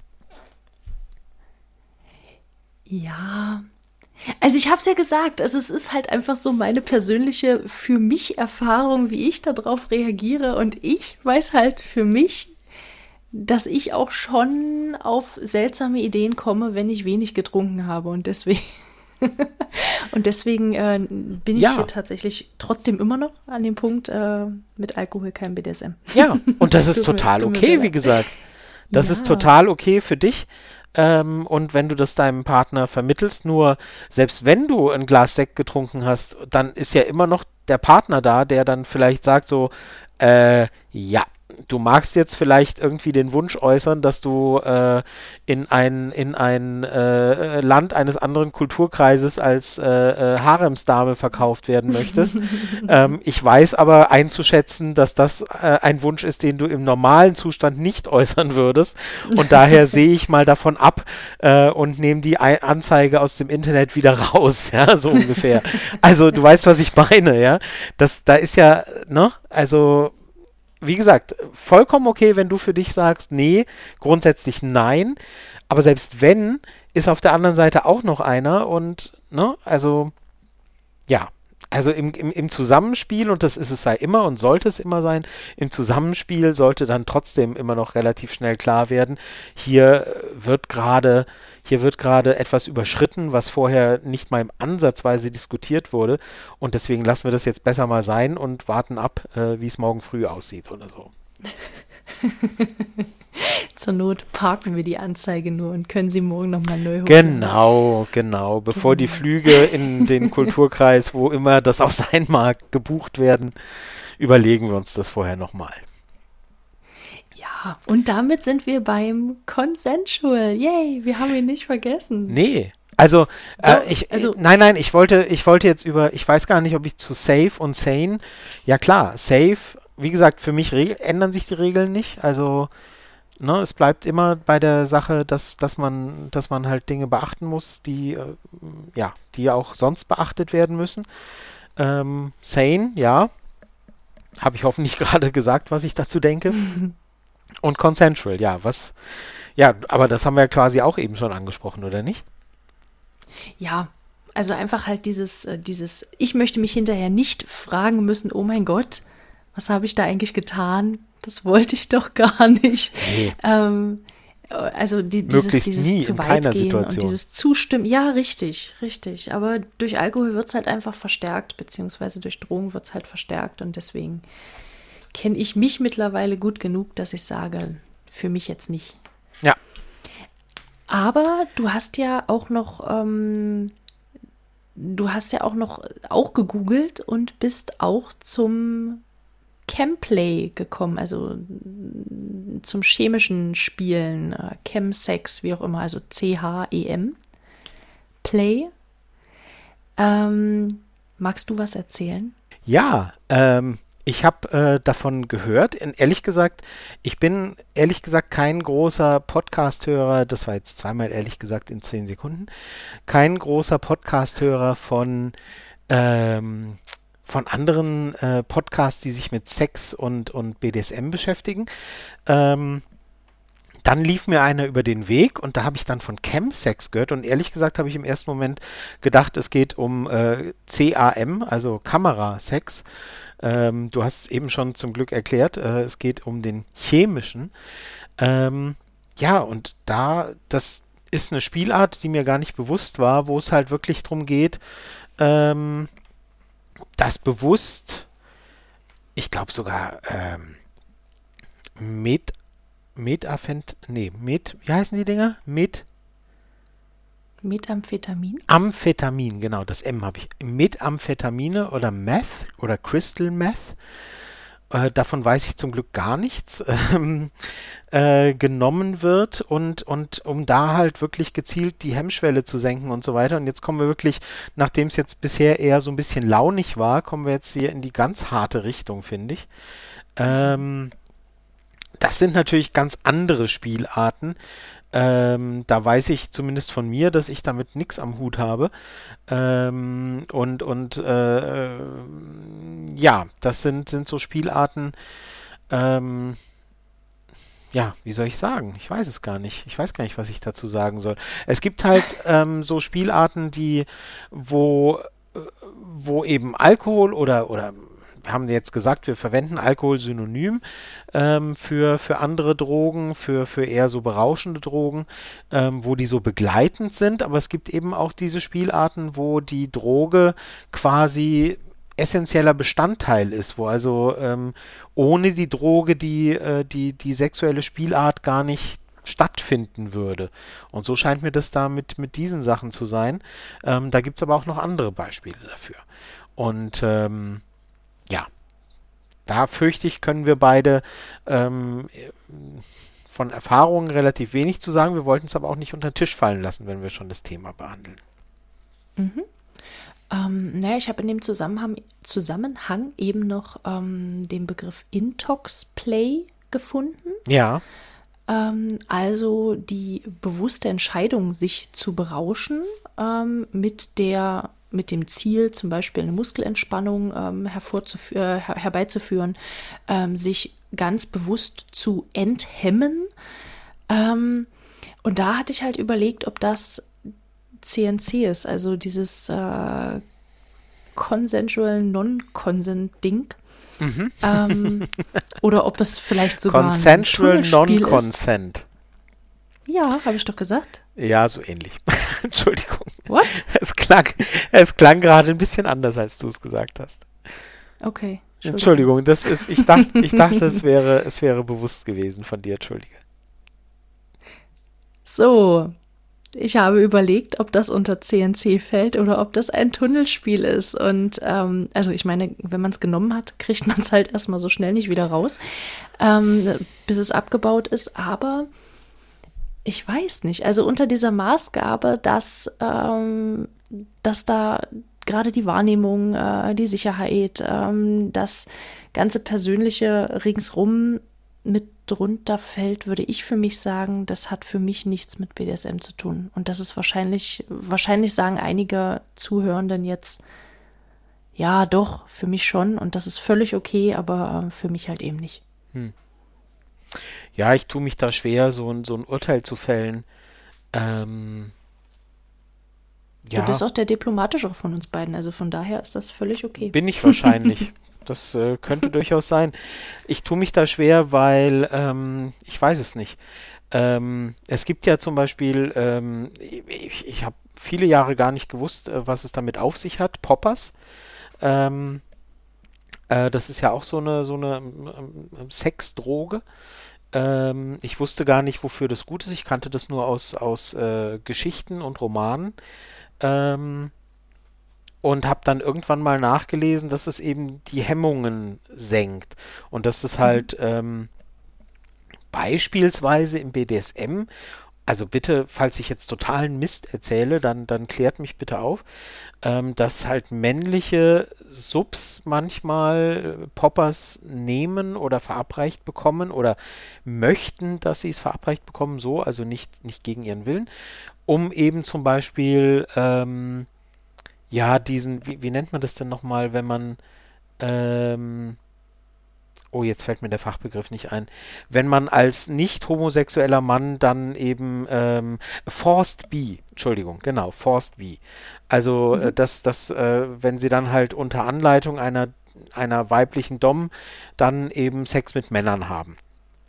Ja. Also ich habe es ja gesagt, also es ist halt einfach so meine persönliche für mich Erfahrung, wie ich darauf reagiere und ich weiß halt für mich, dass ich auch schon auf seltsame Ideen komme, wenn ich wenig getrunken habe und deswegen (laughs) und deswegen äh, bin ich ja. hier tatsächlich trotzdem immer noch an dem Punkt äh, mit Alkohol kein BDSM. Ja, (laughs) und das ist total okay, wie gesagt. Das ja. ist total okay für dich. Ähm, und wenn du das deinem Partner vermittelst, nur selbst wenn du ein Glas Sekt getrunken hast, dann ist ja immer noch der Partner da, der dann vielleicht sagt so, äh, ja, du magst jetzt vielleicht irgendwie den Wunsch äußern, dass du äh, in ein, in ein äh, Land eines anderen Kulturkreises als äh, äh Haremsdame verkauft werden möchtest. (laughs) ähm, ich weiß aber einzuschätzen, dass das äh, ein Wunsch ist, den du im normalen Zustand nicht äußern würdest. Und daher (laughs) sehe ich mal davon ab äh, und nehme die I Anzeige aus dem Internet wieder raus, (laughs) ja, so ungefähr. also du weißt, was ich meine, ja. Das, da ist ja, ne, also wie gesagt, vollkommen okay, wenn du für dich sagst, nee, grundsätzlich nein. Aber selbst wenn, ist auf der anderen Seite auch noch einer und, ne, also, ja. Also im, im, im Zusammenspiel, und das ist es sei immer und sollte es immer sein, im Zusammenspiel sollte dann trotzdem immer noch relativ schnell klar werden, hier wird gerade hier wird gerade etwas überschritten, was vorher nicht mal im Ansatzweise diskutiert wurde. Und deswegen lassen wir das jetzt besser mal sein und warten ab, äh, wie es morgen früh aussieht oder so. (laughs) Zur Not parken wir die Anzeige nur und können sie morgen nochmal neu holen. Genau, genau. Bevor die Flüge in den (laughs) Kulturkreis, wo immer das auch sein mag, gebucht werden, überlegen wir uns das vorher nochmal. Ja, und damit sind wir beim Consensual. Yay, wir haben ihn nicht vergessen. Nee, also, äh, ich, also, nein, nein, ich wollte, ich wollte jetzt über, ich weiß gar nicht, ob ich zu safe und sane, ja klar, safe, wie gesagt, für mich ändern sich die Regeln nicht, also, ne, es bleibt immer bei der Sache, dass, dass man, dass man halt Dinge beachten muss, die, äh, ja, die auch sonst beachtet werden müssen. Ähm, sane, ja, habe ich hoffentlich (laughs) gerade gesagt, was ich dazu denke. (laughs) Und consensual, ja, was, ja, aber das haben wir quasi auch eben schon angesprochen, oder nicht? Ja, also einfach halt dieses, äh, dieses, ich möchte mich hinterher nicht fragen müssen, oh mein Gott, was habe ich da eigentlich getan? Das wollte ich doch (laughs) gar nicht. Nee. Ähm, also die, dieses, dieses nie, zu in weit gehen Situation. und dieses Zustimmen, ja, richtig, richtig. Aber durch Alkohol wird es halt einfach verstärkt, beziehungsweise durch Drogen wird es halt verstärkt und deswegen kenne ich mich mittlerweile gut genug, dass ich sage, für mich jetzt nicht. Ja, aber du hast ja auch noch, ähm, du hast ja auch noch auch gegoogelt und bist auch zum Chemplay gekommen, also zum chemischen Spielen, äh, Chemsex, wie auch immer, also C-H-E-M. Play. Ähm, magst du was erzählen? Ja, ähm, ich habe äh, davon gehört. Und ehrlich gesagt, ich bin ehrlich gesagt kein großer Podcast-Hörer. Das war jetzt zweimal ehrlich gesagt in zehn Sekunden. Kein großer Podcast-Hörer von ähm, von anderen äh, Podcasts, die sich mit Sex und, und BDSM beschäftigen. Ähm, dann lief mir einer über den Weg und da habe ich dann von Chemsex gehört und ehrlich gesagt habe ich im ersten Moment gedacht, es geht um äh, CAM, also Kamerasex. Ähm, du hast es eben schon zum Glück erklärt, äh, es geht um den chemischen. Ähm, ja, und da, das ist eine Spielart, die mir gar nicht bewusst war, wo es halt wirklich darum geht, ähm, das bewusst, ich glaube sogar, ähm, mit Metafent, nee, Met, wie heißen die Dinger? Met, Methamphetamin? Amphetamin, genau, das M habe ich. Methamphetamine oder Meth oder Crystal Meth, äh, davon weiß ich zum Glück gar nichts, (laughs) ähm, äh, genommen wird und, und um da halt wirklich gezielt die Hemmschwelle zu senken und so weiter. Und jetzt kommen wir wirklich, nachdem es jetzt bisher eher so ein bisschen launig war, kommen wir jetzt hier in die ganz harte Richtung, finde ich. Ähm, das sind natürlich ganz andere Spielarten, ähm, da weiß ich zumindest von mir, dass ich damit nichts am Hut habe. Ähm, und und äh, ja, das sind, sind so Spielarten. Ähm, ja, wie soll ich sagen? Ich weiß es gar nicht. Ich weiß gar nicht, was ich dazu sagen soll. Es gibt halt ähm, so Spielarten, die, wo, äh, wo eben Alkohol oder, oder haben jetzt gesagt, wir verwenden Alkohol synonym ähm, für, für andere Drogen, für, für eher so berauschende Drogen, ähm, wo die so begleitend sind. Aber es gibt eben auch diese Spielarten, wo die Droge quasi essentieller Bestandteil ist, wo also ähm, ohne die Droge die, äh, die, die sexuelle Spielart gar nicht stattfinden würde. Und so scheint mir das da mit, mit diesen Sachen zu sein. Ähm, da gibt es aber auch noch andere Beispiele dafür. Und ähm, da fürchte ich, können wir beide ähm, von Erfahrungen relativ wenig zu sagen. Wir wollten es aber auch nicht unter den Tisch fallen lassen, wenn wir schon das Thema behandeln. Mhm. Ähm, naja, ich habe in dem Zusammenhang, Zusammenhang eben noch ähm, den Begriff Intox Play gefunden. Ja. Ähm, also die bewusste Entscheidung, sich zu berauschen ähm, mit der mit dem Ziel, zum Beispiel eine Muskelentspannung ähm, äh, her herbeizuführen, ähm, sich ganz bewusst zu enthemmen. Ähm, und da hatte ich halt überlegt, ob das CNC ist, also dieses äh, Consensual Non-Consent-Ding. Mhm. Ähm, (laughs) oder ob es vielleicht sogar Consensual Non-Consent. Ja, habe ich doch gesagt. Ja, so ähnlich. (laughs) Entschuldigung. What? (laughs) Es klang, es klang gerade ein bisschen anders, als du es gesagt hast. Okay. Entschuldigung, das ist, ich dachte, ich dachte, es (laughs) wäre, es wäre bewusst gewesen von dir, Entschuldige. So, ich habe überlegt, ob das unter CNC fällt oder ob das ein Tunnelspiel ist. Und ähm, also ich meine, wenn man es genommen hat, kriegt man es halt erstmal so schnell nicht wieder raus, ähm, bis es abgebaut ist. Aber ich weiß nicht. Also unter dieser Maßgabe, dass, ähm, dass da gerade die Wahrnehmung, äh, die Sicherheit, ähm, das ganze Persönliche ringsrum mit drunter fällt, würde ich für mich sagen, das hat für mich nichts mit BDSM zu tun. Und das ist wahrscheinlich, wahrscheinlich sagen einige Zuhörenden jetzt, ja, doch, für mich schon. Und das ist völlig okay, aber äh, für mich halt eben nicht. Hm. Ja, ich tue mich da schwer, so ein, so ein Urteil zu fällen. Ähm, ja. Du bist auch der diplomatischere von uns beiden, also von daher ist das völlig okay. Bin ich wahrscheinlich. (laughs) Das äh, könnte durchaus sein. Ich tue mich da schwer, weil ähm, ich weiß es nicht. Ähm, es gibt ja zum Beispiel, ähm, ich, ich habe viele Jahre gar nicht gewusst, äh, was es damit auf sich hat. Poppers. Ähm, äh, das ist ja auch so eine, so eine ähm, ähm, Sexdroge. Ähm, ich wusste gar nicht, wofür das gut ist. Ich kannte das nur aus, aus äh, Geschichten und Romanen. Ähm, und habe dann irgendwann mal nachgelesen, dass es eben die Hemmungen senkt und dass es mhm. halt ähm, beispielsweise im BDSM, also bitte, falls ich jetzt totalen Mist erzähle, dann, dann klärt mich bitte auf, ähm, dass halt männliche Subs manchmal Poppers nehmen oder verabreicht bekommen oder möchten, dass sie es verabreicht bekommen, so, also nicht, nicht gegen ihren Willen, um eben zum Beispiel ähm, ja, diesen, wie, wie nennt man das denn nochmal, wenn man, ähm, oh, jetzt fällt mir der Fachbegriff nicht ein, wenn man als nicht homosexueller Mann dann eben ähm, Forced B, Entschuldigung, genau, Forced B. Also, mhm. äh, dass, dass äh, wenn sie dann halt unter Anleitung einer, einer weiblichen Dom dann eben Sex mit Männern haben.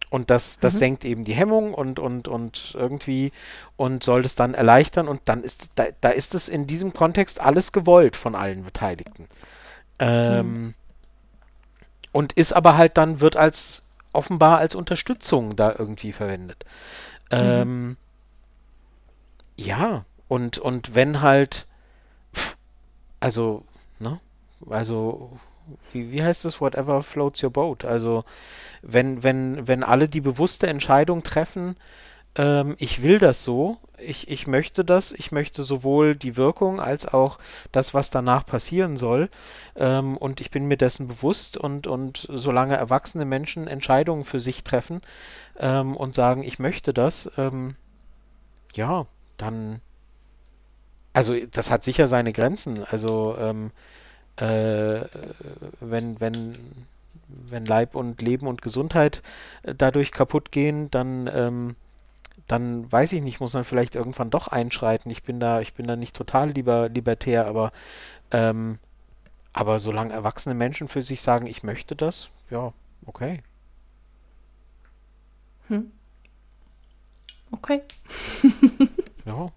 Und das, das mhm. senkt eben die Hemmung und, und, und irgendwie und soll es dann erleichtern. Und dann ist, da, da ist es in diesem Kontext alles gewollt von allen Beteiligten. Ähm, mhm. Und ist aber halt dann, wird als offenbar als Unterstützung da irgendwie verwendet. Mhm. Ähm, ja, und, und wenn halt, also, ne, also wie, wie heißt es, whatever floats your boat. Also wenn, wenn, wenn alle die bewusste Entscheidung treffen, ähm, ich will das so, ich, ich möchte das, ich möchte sowohl die Wirkung als auch das, was danach passieren soll. Ähm, und ich bin mir dessen bewusst und, und solange erwachsene Menschen Entscheidungen für sich treffen ähm, und sagen, ich möchte das, ähm, ja, dann also das hat sicher seine Grenzen. Also ähm, äh, wenn, wenn, wenn Leib und Leben und Gesundheit äh, dadurch kaputt gehen, dann, ähm, dann weiß ich nicht, muss man vielleicht irgendwann doch einschreiten. Ich bin da, ich bin da nicht total lieber libertär, aber, ähm, aber solange erwachsene Menschen für sich sagen, ich möchte das, ja, okay. Hm. Okay. ja.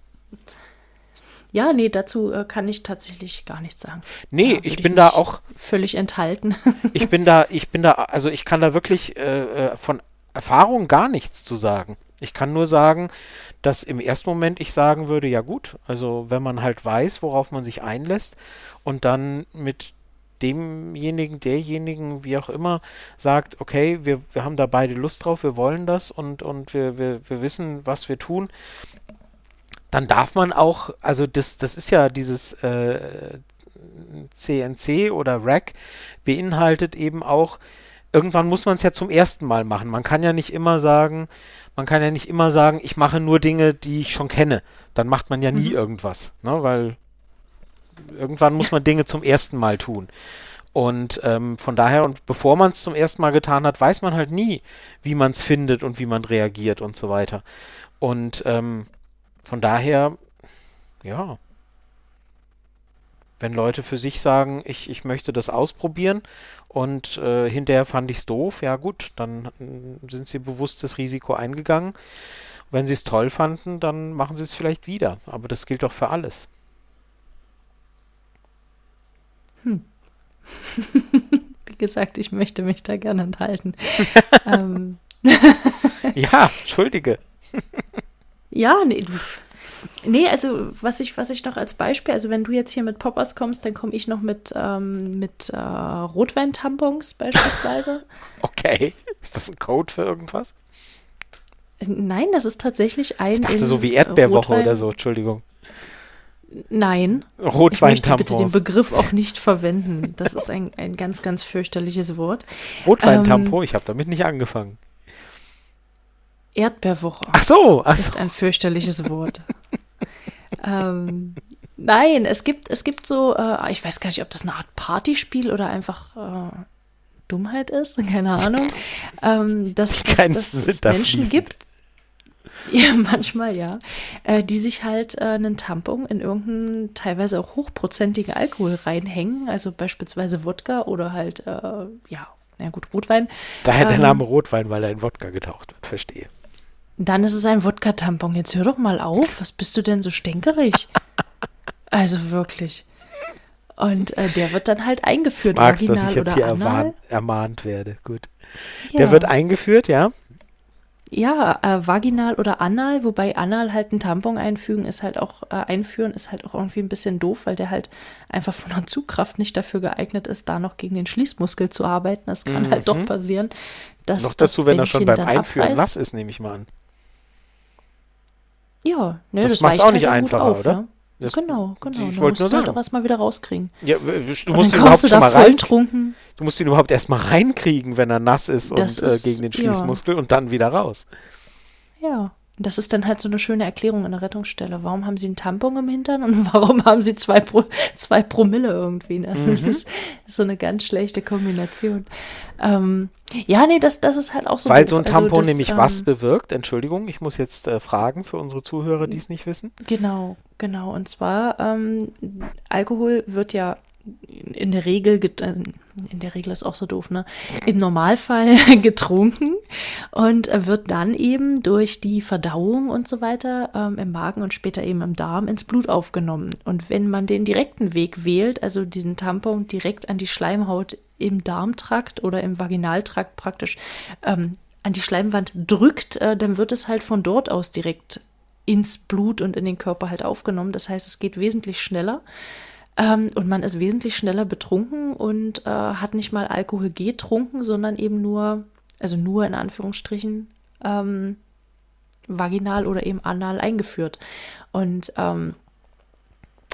Ja, nee, dazu äh, kann ich tatsächlich gar nichts sagen. Nee, ich bin ich da auch völlig enthalten. (laughs) ich bin da, ich bin da, also ich kann da wirklich äh, äh, von Erfahrung gar nichts zu sagen. Ich kann nur sagen, dass im ersten Moment ich sagen würde, ja gut, also wenn man halt weiß, worauf man sich einlässt und dann mit demjenigen, derjenigen, wie auch immer, sagt, okay, wir, wir haben da beide Lust drauf, wir wollen das und, und wir, wir, wir wissen, was wir tun, dann darf man auch, also das, das ist ja dieses äh, CNC oder Rack, beinhaltet eben auch, irgendwann muss man es ja zum ersten Mal machen. Man kann ja nicht immer sagen, man kann ja nicht immer sagen, ich mache nur Dinge, die ich schon kenne. Dann macht man ja nie mhm. irgendwas, ne? weil irgendwann muss man Dinge zum ersten Mal tun. Und ähm, von daher, und bevor man es zum ersten Mal getan hat, weiß man halt nie, wie man es findet und wie man reagiert und so weiter. Und ähm, von daher, ja, wenn Leute für sich sagen, ich, ich möchte das ausprobieren und äh, hinterher fand ich es doof, ja gut, dann äh, sind sie bewusst das Risiko eingegangen. Wenn sie es toll fanden, dann machen sie es vielleicht wieder. Aber das gilt doch für alles. Hm. (laughs) Wie gesagt, ich möchte mich da gerne enthalten. (laughs) ähm. ja, entschuldige. (laughs) Ja, nee, nee, also was ich, was ich noch als Beispiel, also wenn du jetzt hier mit Poppers kommst, dann komme ich noch mit, ähm, mit äh, Rotweintampons beispielsweise. (laughs) okay. Ist das ein Code für irgendwas? Nein, das ist tatsächlich ein. Ich dachte so wie Erdbeerwoche Rotwein oder so, Entschuldigung. Nein. Rotweintampons. Ich möchte bitte den Begriff auch nicht verwenden. Das ist ein, ein ganz, ganz fürchterliches Wort. Rotweintampon, ähm, ich habe damit nicht angefangen. Erdbeerwoche. Ach so, ach so. ist ein fürchterliches Wort. (laughs) ähm, nein, es gibt, es gibt so, äh, ich weiß gar nicht, ob das eine Art Partyspiel oder einfach äh, Dummheit ist, (laughs) keine Ahnung. Ähm, dass, dass, dass es Menschen gibt, (laughs) Ja, manchmal ja. Äh, die sich halt äh, einen Tampon in irgendeinen teilweise auch hochprozentigen Alkohol reinhängen, also beispielsweise Wodka oder halt, äh, ja, na gut, Rotwein. Daher ähm, der Name Rotwein, weil er in Wodka getaucht wird, verstehe. Dann ist es ein Wodka-Tampon. Jetzt hör doch mal auf. Was bist du denn so stänkerig? also wirklich. Und äh, der wird dann halt eingeführt. Magst, dass ich jetzt hier ermahnt, ermahnt werde. Gut. Ja. Der wird eingeführt, ja. Ja, äh, vaginal oder anal, wobei anal halt ein Tampon einfügen ist halt auch, äh, einführen ist halt auch irgendwie ein bisschen doof, weil der halt einfach von der Zugkraft nicht dafür geeignet ist, da noch gegen den Schließmuskel zu arbeiten. Das kann mhm. halt doch passieren. Dass noch dazu, wenn er schon beim Einführen abreißt. nass ist, nehme ich mal an. Ja, ne, das, das macht es auch halt nicht einfacher, auf, oder? Ja? Das, genau, genau. Ich wollte nur sagen. Halt auch erstmal wieder rauskriegen. Ja, du musst ihn überhaupt schon mal rein. Du musst ihn überhaupt erstmal reinkriegen, wenn er nass ist das und äh, ist, äh, gegen den Schließmuskel ja. und dann wieder raus. Ja. Das ist dann halt so eine schöne Erklärung in der Rettungsstelle. Warum haben sie einen Tampon im Hintern und (laughs) warum haben sie zwei, Pro, zwei Promille irgendwie? Das mhm. ist, so eine ganz schlechte Kombination. Ähm, ja, nee, das, das ist halt auch so. Weil so ein also Tampon also das, nämlich ähm, was bewirkt? Entschuldigung, ich muss jetzt äh, fragen für unsere Zuhörer, die es nicht wissen. Genau, genau. Und zwar, ähm, Alkohol wird ja in der Regel, äh, in der Regel ist auch so doof, ne? Im Normalfall (laughs) getrunken und wird dann eben durch die Verdauung und so weiter ähm, im Magen und später eben im Darm ins Blut aufgenommen. Und wenn man den direkten Weg wählt, also diesen Tampon direkt an die Schleimhaut im Darmtrakt oder im Vaginaltrakt praktisch ähm, an die Schleimwand drückt, äh, dann wird es halt von dort aus direkt ins Blut und in den Körper halt aufgenommen. Das heißt, es geht wesentlich schneller. Ähm, und man ist wesentlich schneller betrunken und äh, hat nicht mal Alkohol getrunken, sondern eben nur, also nur in Anführungsstrichen, ähm, vaginal oder eben anal eingeführt. Und ähm,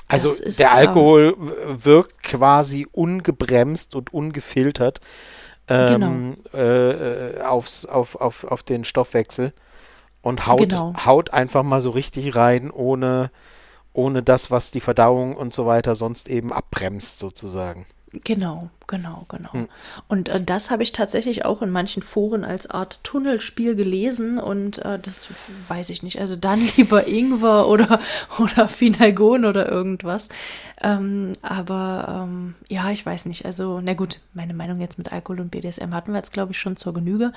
also ist, der Alkohol ähm, wirkt quasi ungebremst und ungefiltert ähm, genau. äh, aufs, auf, auf, auf den Stoffwechsel und haut, genau. haut einfach mal so richtig rein, ohne ohne das, was die Verdauung und so weiter sonst eben abbremst sozusagen. Genau, genau, genau. Hm. Und äh, das habe ich tatsächlich auch in manchen Foren als Art Tunnelspiel gelesen und äh, das weiß ich nicht. Also dann (laughs) lieber Ingwer oder, oder Finalgon oder irgendwas. Ähm, aber ähm, ja, ich weiß nicht. Also, na gut, meine Meinung jetzt mit Alkohol und BDSM hatten wir jetzt, glaube ich, schon zur Genüge.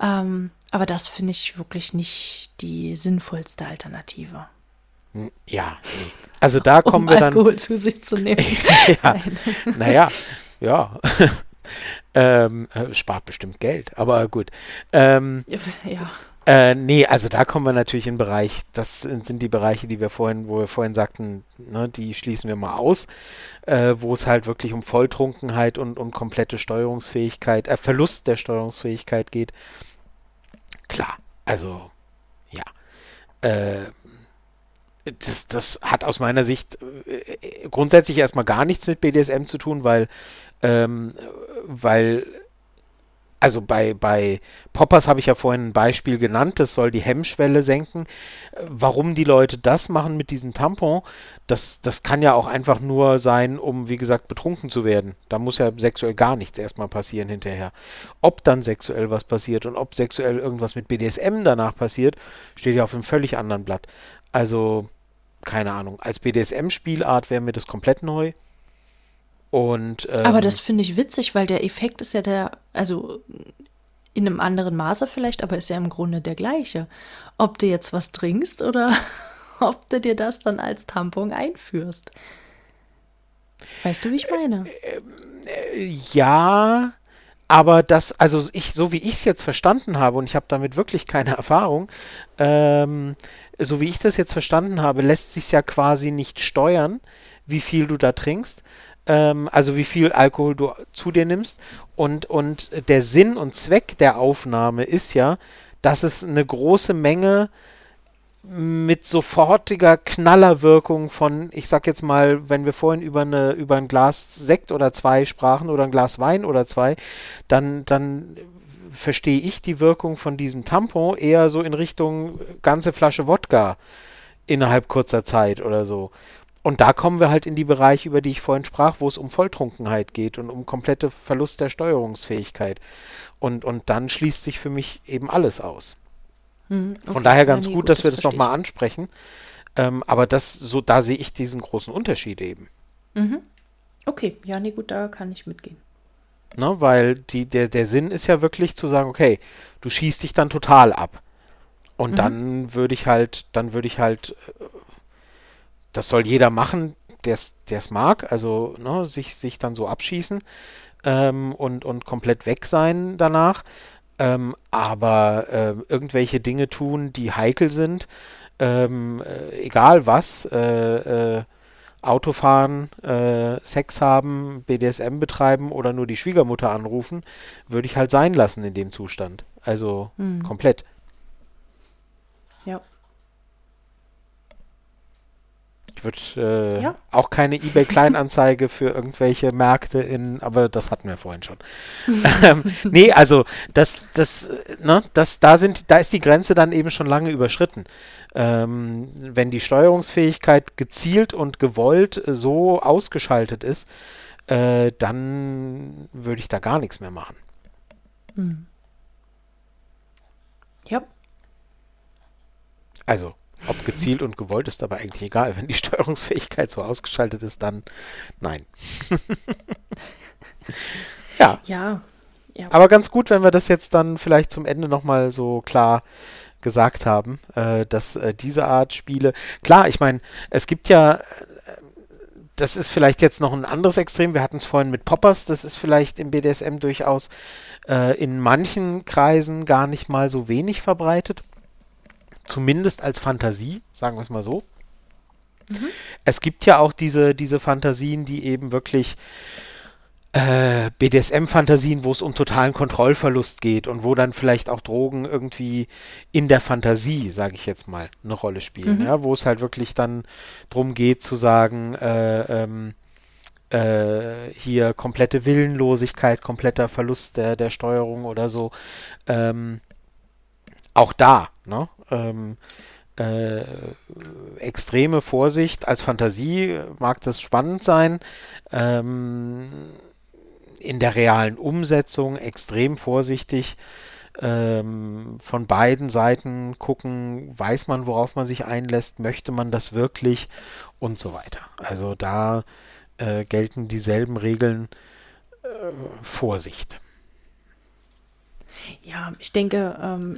Ähm, aber das finde ich wirklich nicht die sinnvollste Alternative. Ja, also da kommen um wir dann. Alkohol zu sich zu (laughs) nehmen. ja, naja, ja. (laughs) ähm, äh, spart bestimmt Geld, aber gut. Ähm, ja. Äh, nee, also da kommen wir natürlich in den Bereich, das sind, sind, die Bereiche, die wir vorhin, wo wir vorhin sagten, ne, die schließen wir mal aus, äh, wo es halt wirklich um Volltrunkenheit und, und komplette Steuerungsfähigkeit, äh, Verlust der Steuerungsfähigkeit geht. Klar, also ja. Äh, das, das hat aus meiner Sicht äh, grundsätzlich erstmal gar nichts mit BDSM zu tun, weil, ähm, weil, also bei, bei Poppers habe ich ja vorhin ein Beispiel genannt, das soll die Hemmschwelle senken. Warum die Leute das machen mit diesem Tampon, das, das kann ja auch einfach nur sein, um, wie gesagt, betrunken zu werden. Da muss ja sexuell gar nichts erstmal passieren hinterher. Ob dann sexuell was passiert und ob sexuell irgendwas mit BDSM danach passiert, steht ja auf einem völlig anderen Blatt. Also, keine Ahnung, als BDSM-Spielart wäre mir das komplett neu. Und, ähm, Aber das finde ich witzig, weil der Effekt ist ja der, also in einem anderen Maße vielleicht, aber ist ja im Grunde der gleiche. Ob du jetzt was trinkst oder (laughs) ob du dir das dann als Tampon einführst. Weißt du, wie ich meine? Äh, äh, ja, aber das, also ich, so wie ich es jetzt verstanden habe, und ich habe damit wirklich keine (laughs) Erfahrung, ähm, so wie ich das jetzt verstanden habe, lässt sich ja quasi nicht steuern, wie viel du da trinkst, ähm, also wie viel Alkohol du zu dir nimmst. Und, und der Sinn und Zweck der Aufnahme ist ja, dass es eine große Menge mit sofortiger Knallerwirkung von, ich sag jetzt mal, wenn wir vorhin über, eine, über ein Glas Sekt oder zwei sprachen oder ein Glas Wein oder zwei, dann, dann verstehe ich die Wirkung von diesem Tampon eher so in Richtung ganze Flasche Wodka innerhalb kurzer Zeit oder so. Und da kommen wir halt in die Bereiche, über die ich vorhin sprach, wo es um Volltrunkenheit geht und um komplette Verlust der Steuerungsfähigkeit. Und, und dann schließt sich für mich eben alles aus. Hm, okay. Von daher ganz ja, nee, gut, gut, dass wir das nochmal ansprechen. Ähm, aber das, so, da sehe ich diesen großen Unterschied eben. Mhm. Okay, ja, nee, gut, da kann ich mitgehen. Ne, weil die, der, der Sinn ist ja wirklich zu sagen, okay, du schießt dich dann total ab. Und mhm. dann würde ich halt, dann würde ich halt äh, das soll jeder machen, der es mag, also ne, sich, sich dann so abschießen ähm, und, und komplett weg sein danach. Ähm, aber äh, irgendwelche Dinge tun, die heikel sind, ähm, äh, egal was, äh, äh Autofahren, äh, Sex haben, BDSM betreiben oder nur die Schwiegermutter anrufen, würde ich halt sein lassen in dem Zustand. Also hm. komplett. Ja. Ich würde äh, ja. auch keine eBay-Kleinanzeige für irgendwelche Märkte in, aber das hatten wir vorhin schon. (laughs) ähm, nee, also das, das, ne, das, da sind, da ist die Grenze dann eben schon lange überschritten. Ähm, wenn die Steuerungsfähigkeit gezielt und gewollt so ausgeschaltet ist, äh, dann würde ich da gar nichts mehr machen. Mhm. Ja. Also, ob gezielt und gewollt ist aber eigentlich egal. Wenn die Steuerungsfähigkeit so ausgeschaltet ist, dann nein. (laughs) ja. ja. Ja. Aber ganz gut, wenn wir das jetzt dann vielleicht zum Ende nochmal so klar gesagt haben, äh, dass äh, diese Art Spiele, klar, ich meine, es gibt ja, äh, das ist vielleicht jetzt noch ein anderes Extrem, wir hatten es vorhin mit Poppers, das ist vielleicht im BDSM durchaus äh, in manchen Kreisen gar nicht mal so wenig verbreitet zumindest als Fantasie, sagen wir es mal so. Mhm. Es gibt ja auch diese, diese Fantasien, die eben wirklich äh, BDSM-Fantasien, wo es um totalen Kontrollverlust geht und wo dann vielleicht auch Drogen irgendwie in der Fantasie, sage ich jetzt mal, eine Rolle spielen. Mhm. Ja, wo es halt wirklich dann darum geht zu sagen, äh, ähm, äh, hier komplette Willenlosigkeit, kompletter Verlust der, der Steuerung oder so. Ähm, auch da, ne? ähm, äh, extreme Vorsicht. Als Fantasie mag das spannend sein. Ähm, in der realen Umsetzung extrem vorsichtig. Ähm, von beiden Seiten gucken, weiß man, worauf man sich einlässt, möchte man das wirklich und so weiter. Also da äh, gelten dieselben Regeln. Äh, Vorsicht. Ja, ich denke, ähm,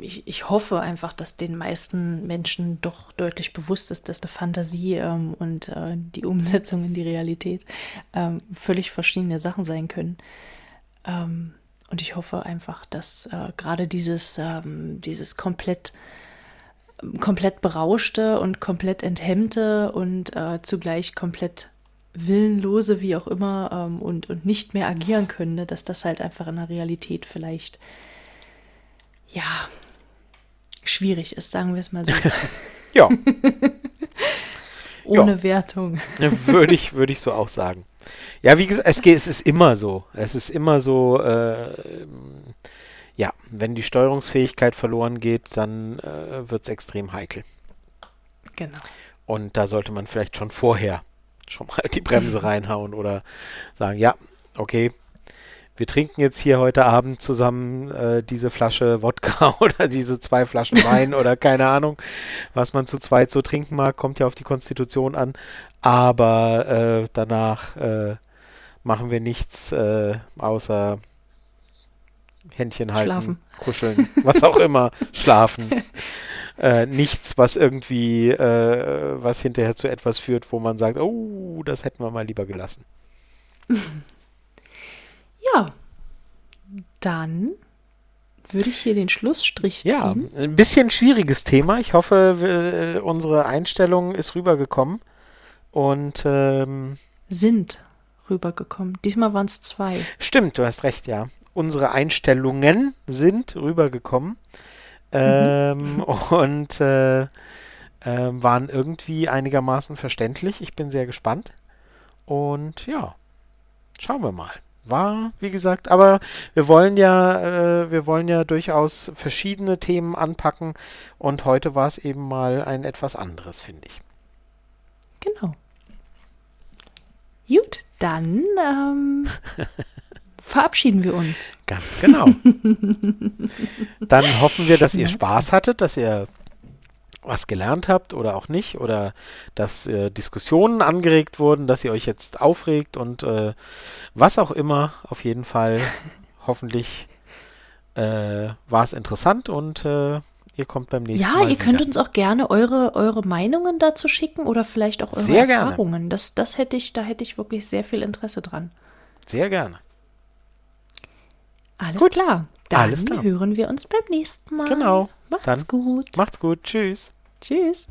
ich, ich hoffe einfach, dass den meisten Menschen doch deutlich bewusst ist, dass eine Fantasie ähm, und äh, die Umsetzung in die Realität ähm, völlig verschiedene Sachen sein können. Ähm, und ich hoffe einfach, dass äh, gerade dieses, ähm, dieses komplett komplett berauschte und komplett enthemmte und äh, zugleich komplett willenlose, wie auch immer, ähm, und, und nicht mehr agieren können, ne? dass das halt einfach in der Realität vielleicht, ja, schwierig ist, sagen wir es mal so. (laughs) ja. (laughs) Ohne ja. Wertung. würde ich, würde ich so auch sagen. Ja, wie gesagt, es, es ist immer so. Es ist immer so, äh, ja, wenn die Steuerungsfähigkeit verloren geht, dann äh, wird es extrem heikel. Genau. Und da sollte man vielleicht schon vorher schon mal die Bremse reinhauen oder sagen, ja, okay, wir trinken jetzt hier heute Abend zusammen äh, diese Flasche Wodka (laughs) oder diese zwei Flaschen Wein (laughs) oder keine Ahnung, was man zu zweit so trinken mag, kommt ja auf die Konstitution an. Aber äh, danach äh, machen wir nichts äh, außer Händchen halten, schlafen. kuscheln, (laughs) was auch immer, schlafen. Äh, nichts, was irgendwie, äh, was hinterher zu etwas führt, wo man sagt, oh, das hätten wir mal lieber gelassen. (laughs) Ja, Dann würde ich hier den Schlussstrich Ja, ziehen. ein bisschen schwieriges Thema. Ich hoffe, wir, unsere Einstellung ist rübergekommen. Und ähm, Sind rübergekommen. Diesmal waren es zwei. stimmt, du hast recht, ja. Unsere Einstellungen sind rübergekommen ähm, und äh, ähm, waren irgendwie einigermaßen verständlich. Ich bin sehr gespannt. Und ja, schauen wir mal. War, wie gesagt, aber wir wollen ja, äh, wir wollen ja durchaus verschiedene Themen anpacken und heute war es eben mal ein etwas anderes, finde ich. Genau. Gut, dann ähm, (laughs) verabschieden wir uns. Ganz genau. (laughs) Dann hoffen wir, dass ihr Spaß hattet, dass ihr was gelernt habt oder auch nicht oder dass äh, Diskussionen angeregt wurden, dass ihr euch jetzt aufregt und äh, was auch immer. Auf jeden Fall (laughs) hoffentlich äh, war es interessant und äh, ihr kommt beim nächsten Ja, Mal ihr könnt wieder. uns auch gerne eure, eure Meinungen dazu schicken oder vielleicht auch eure Sehr gerne. Erfahrungen. Das, das hätte ich, da hätte ich wirklich sehr viel Interesse dran. Sehr gerne. Alles Gut. klar. Dann Alles klar. hören wir uns beim nächsten Mal. Genau. Macht's Dann- gut. Macht's gut. Tschüss. Tschüss.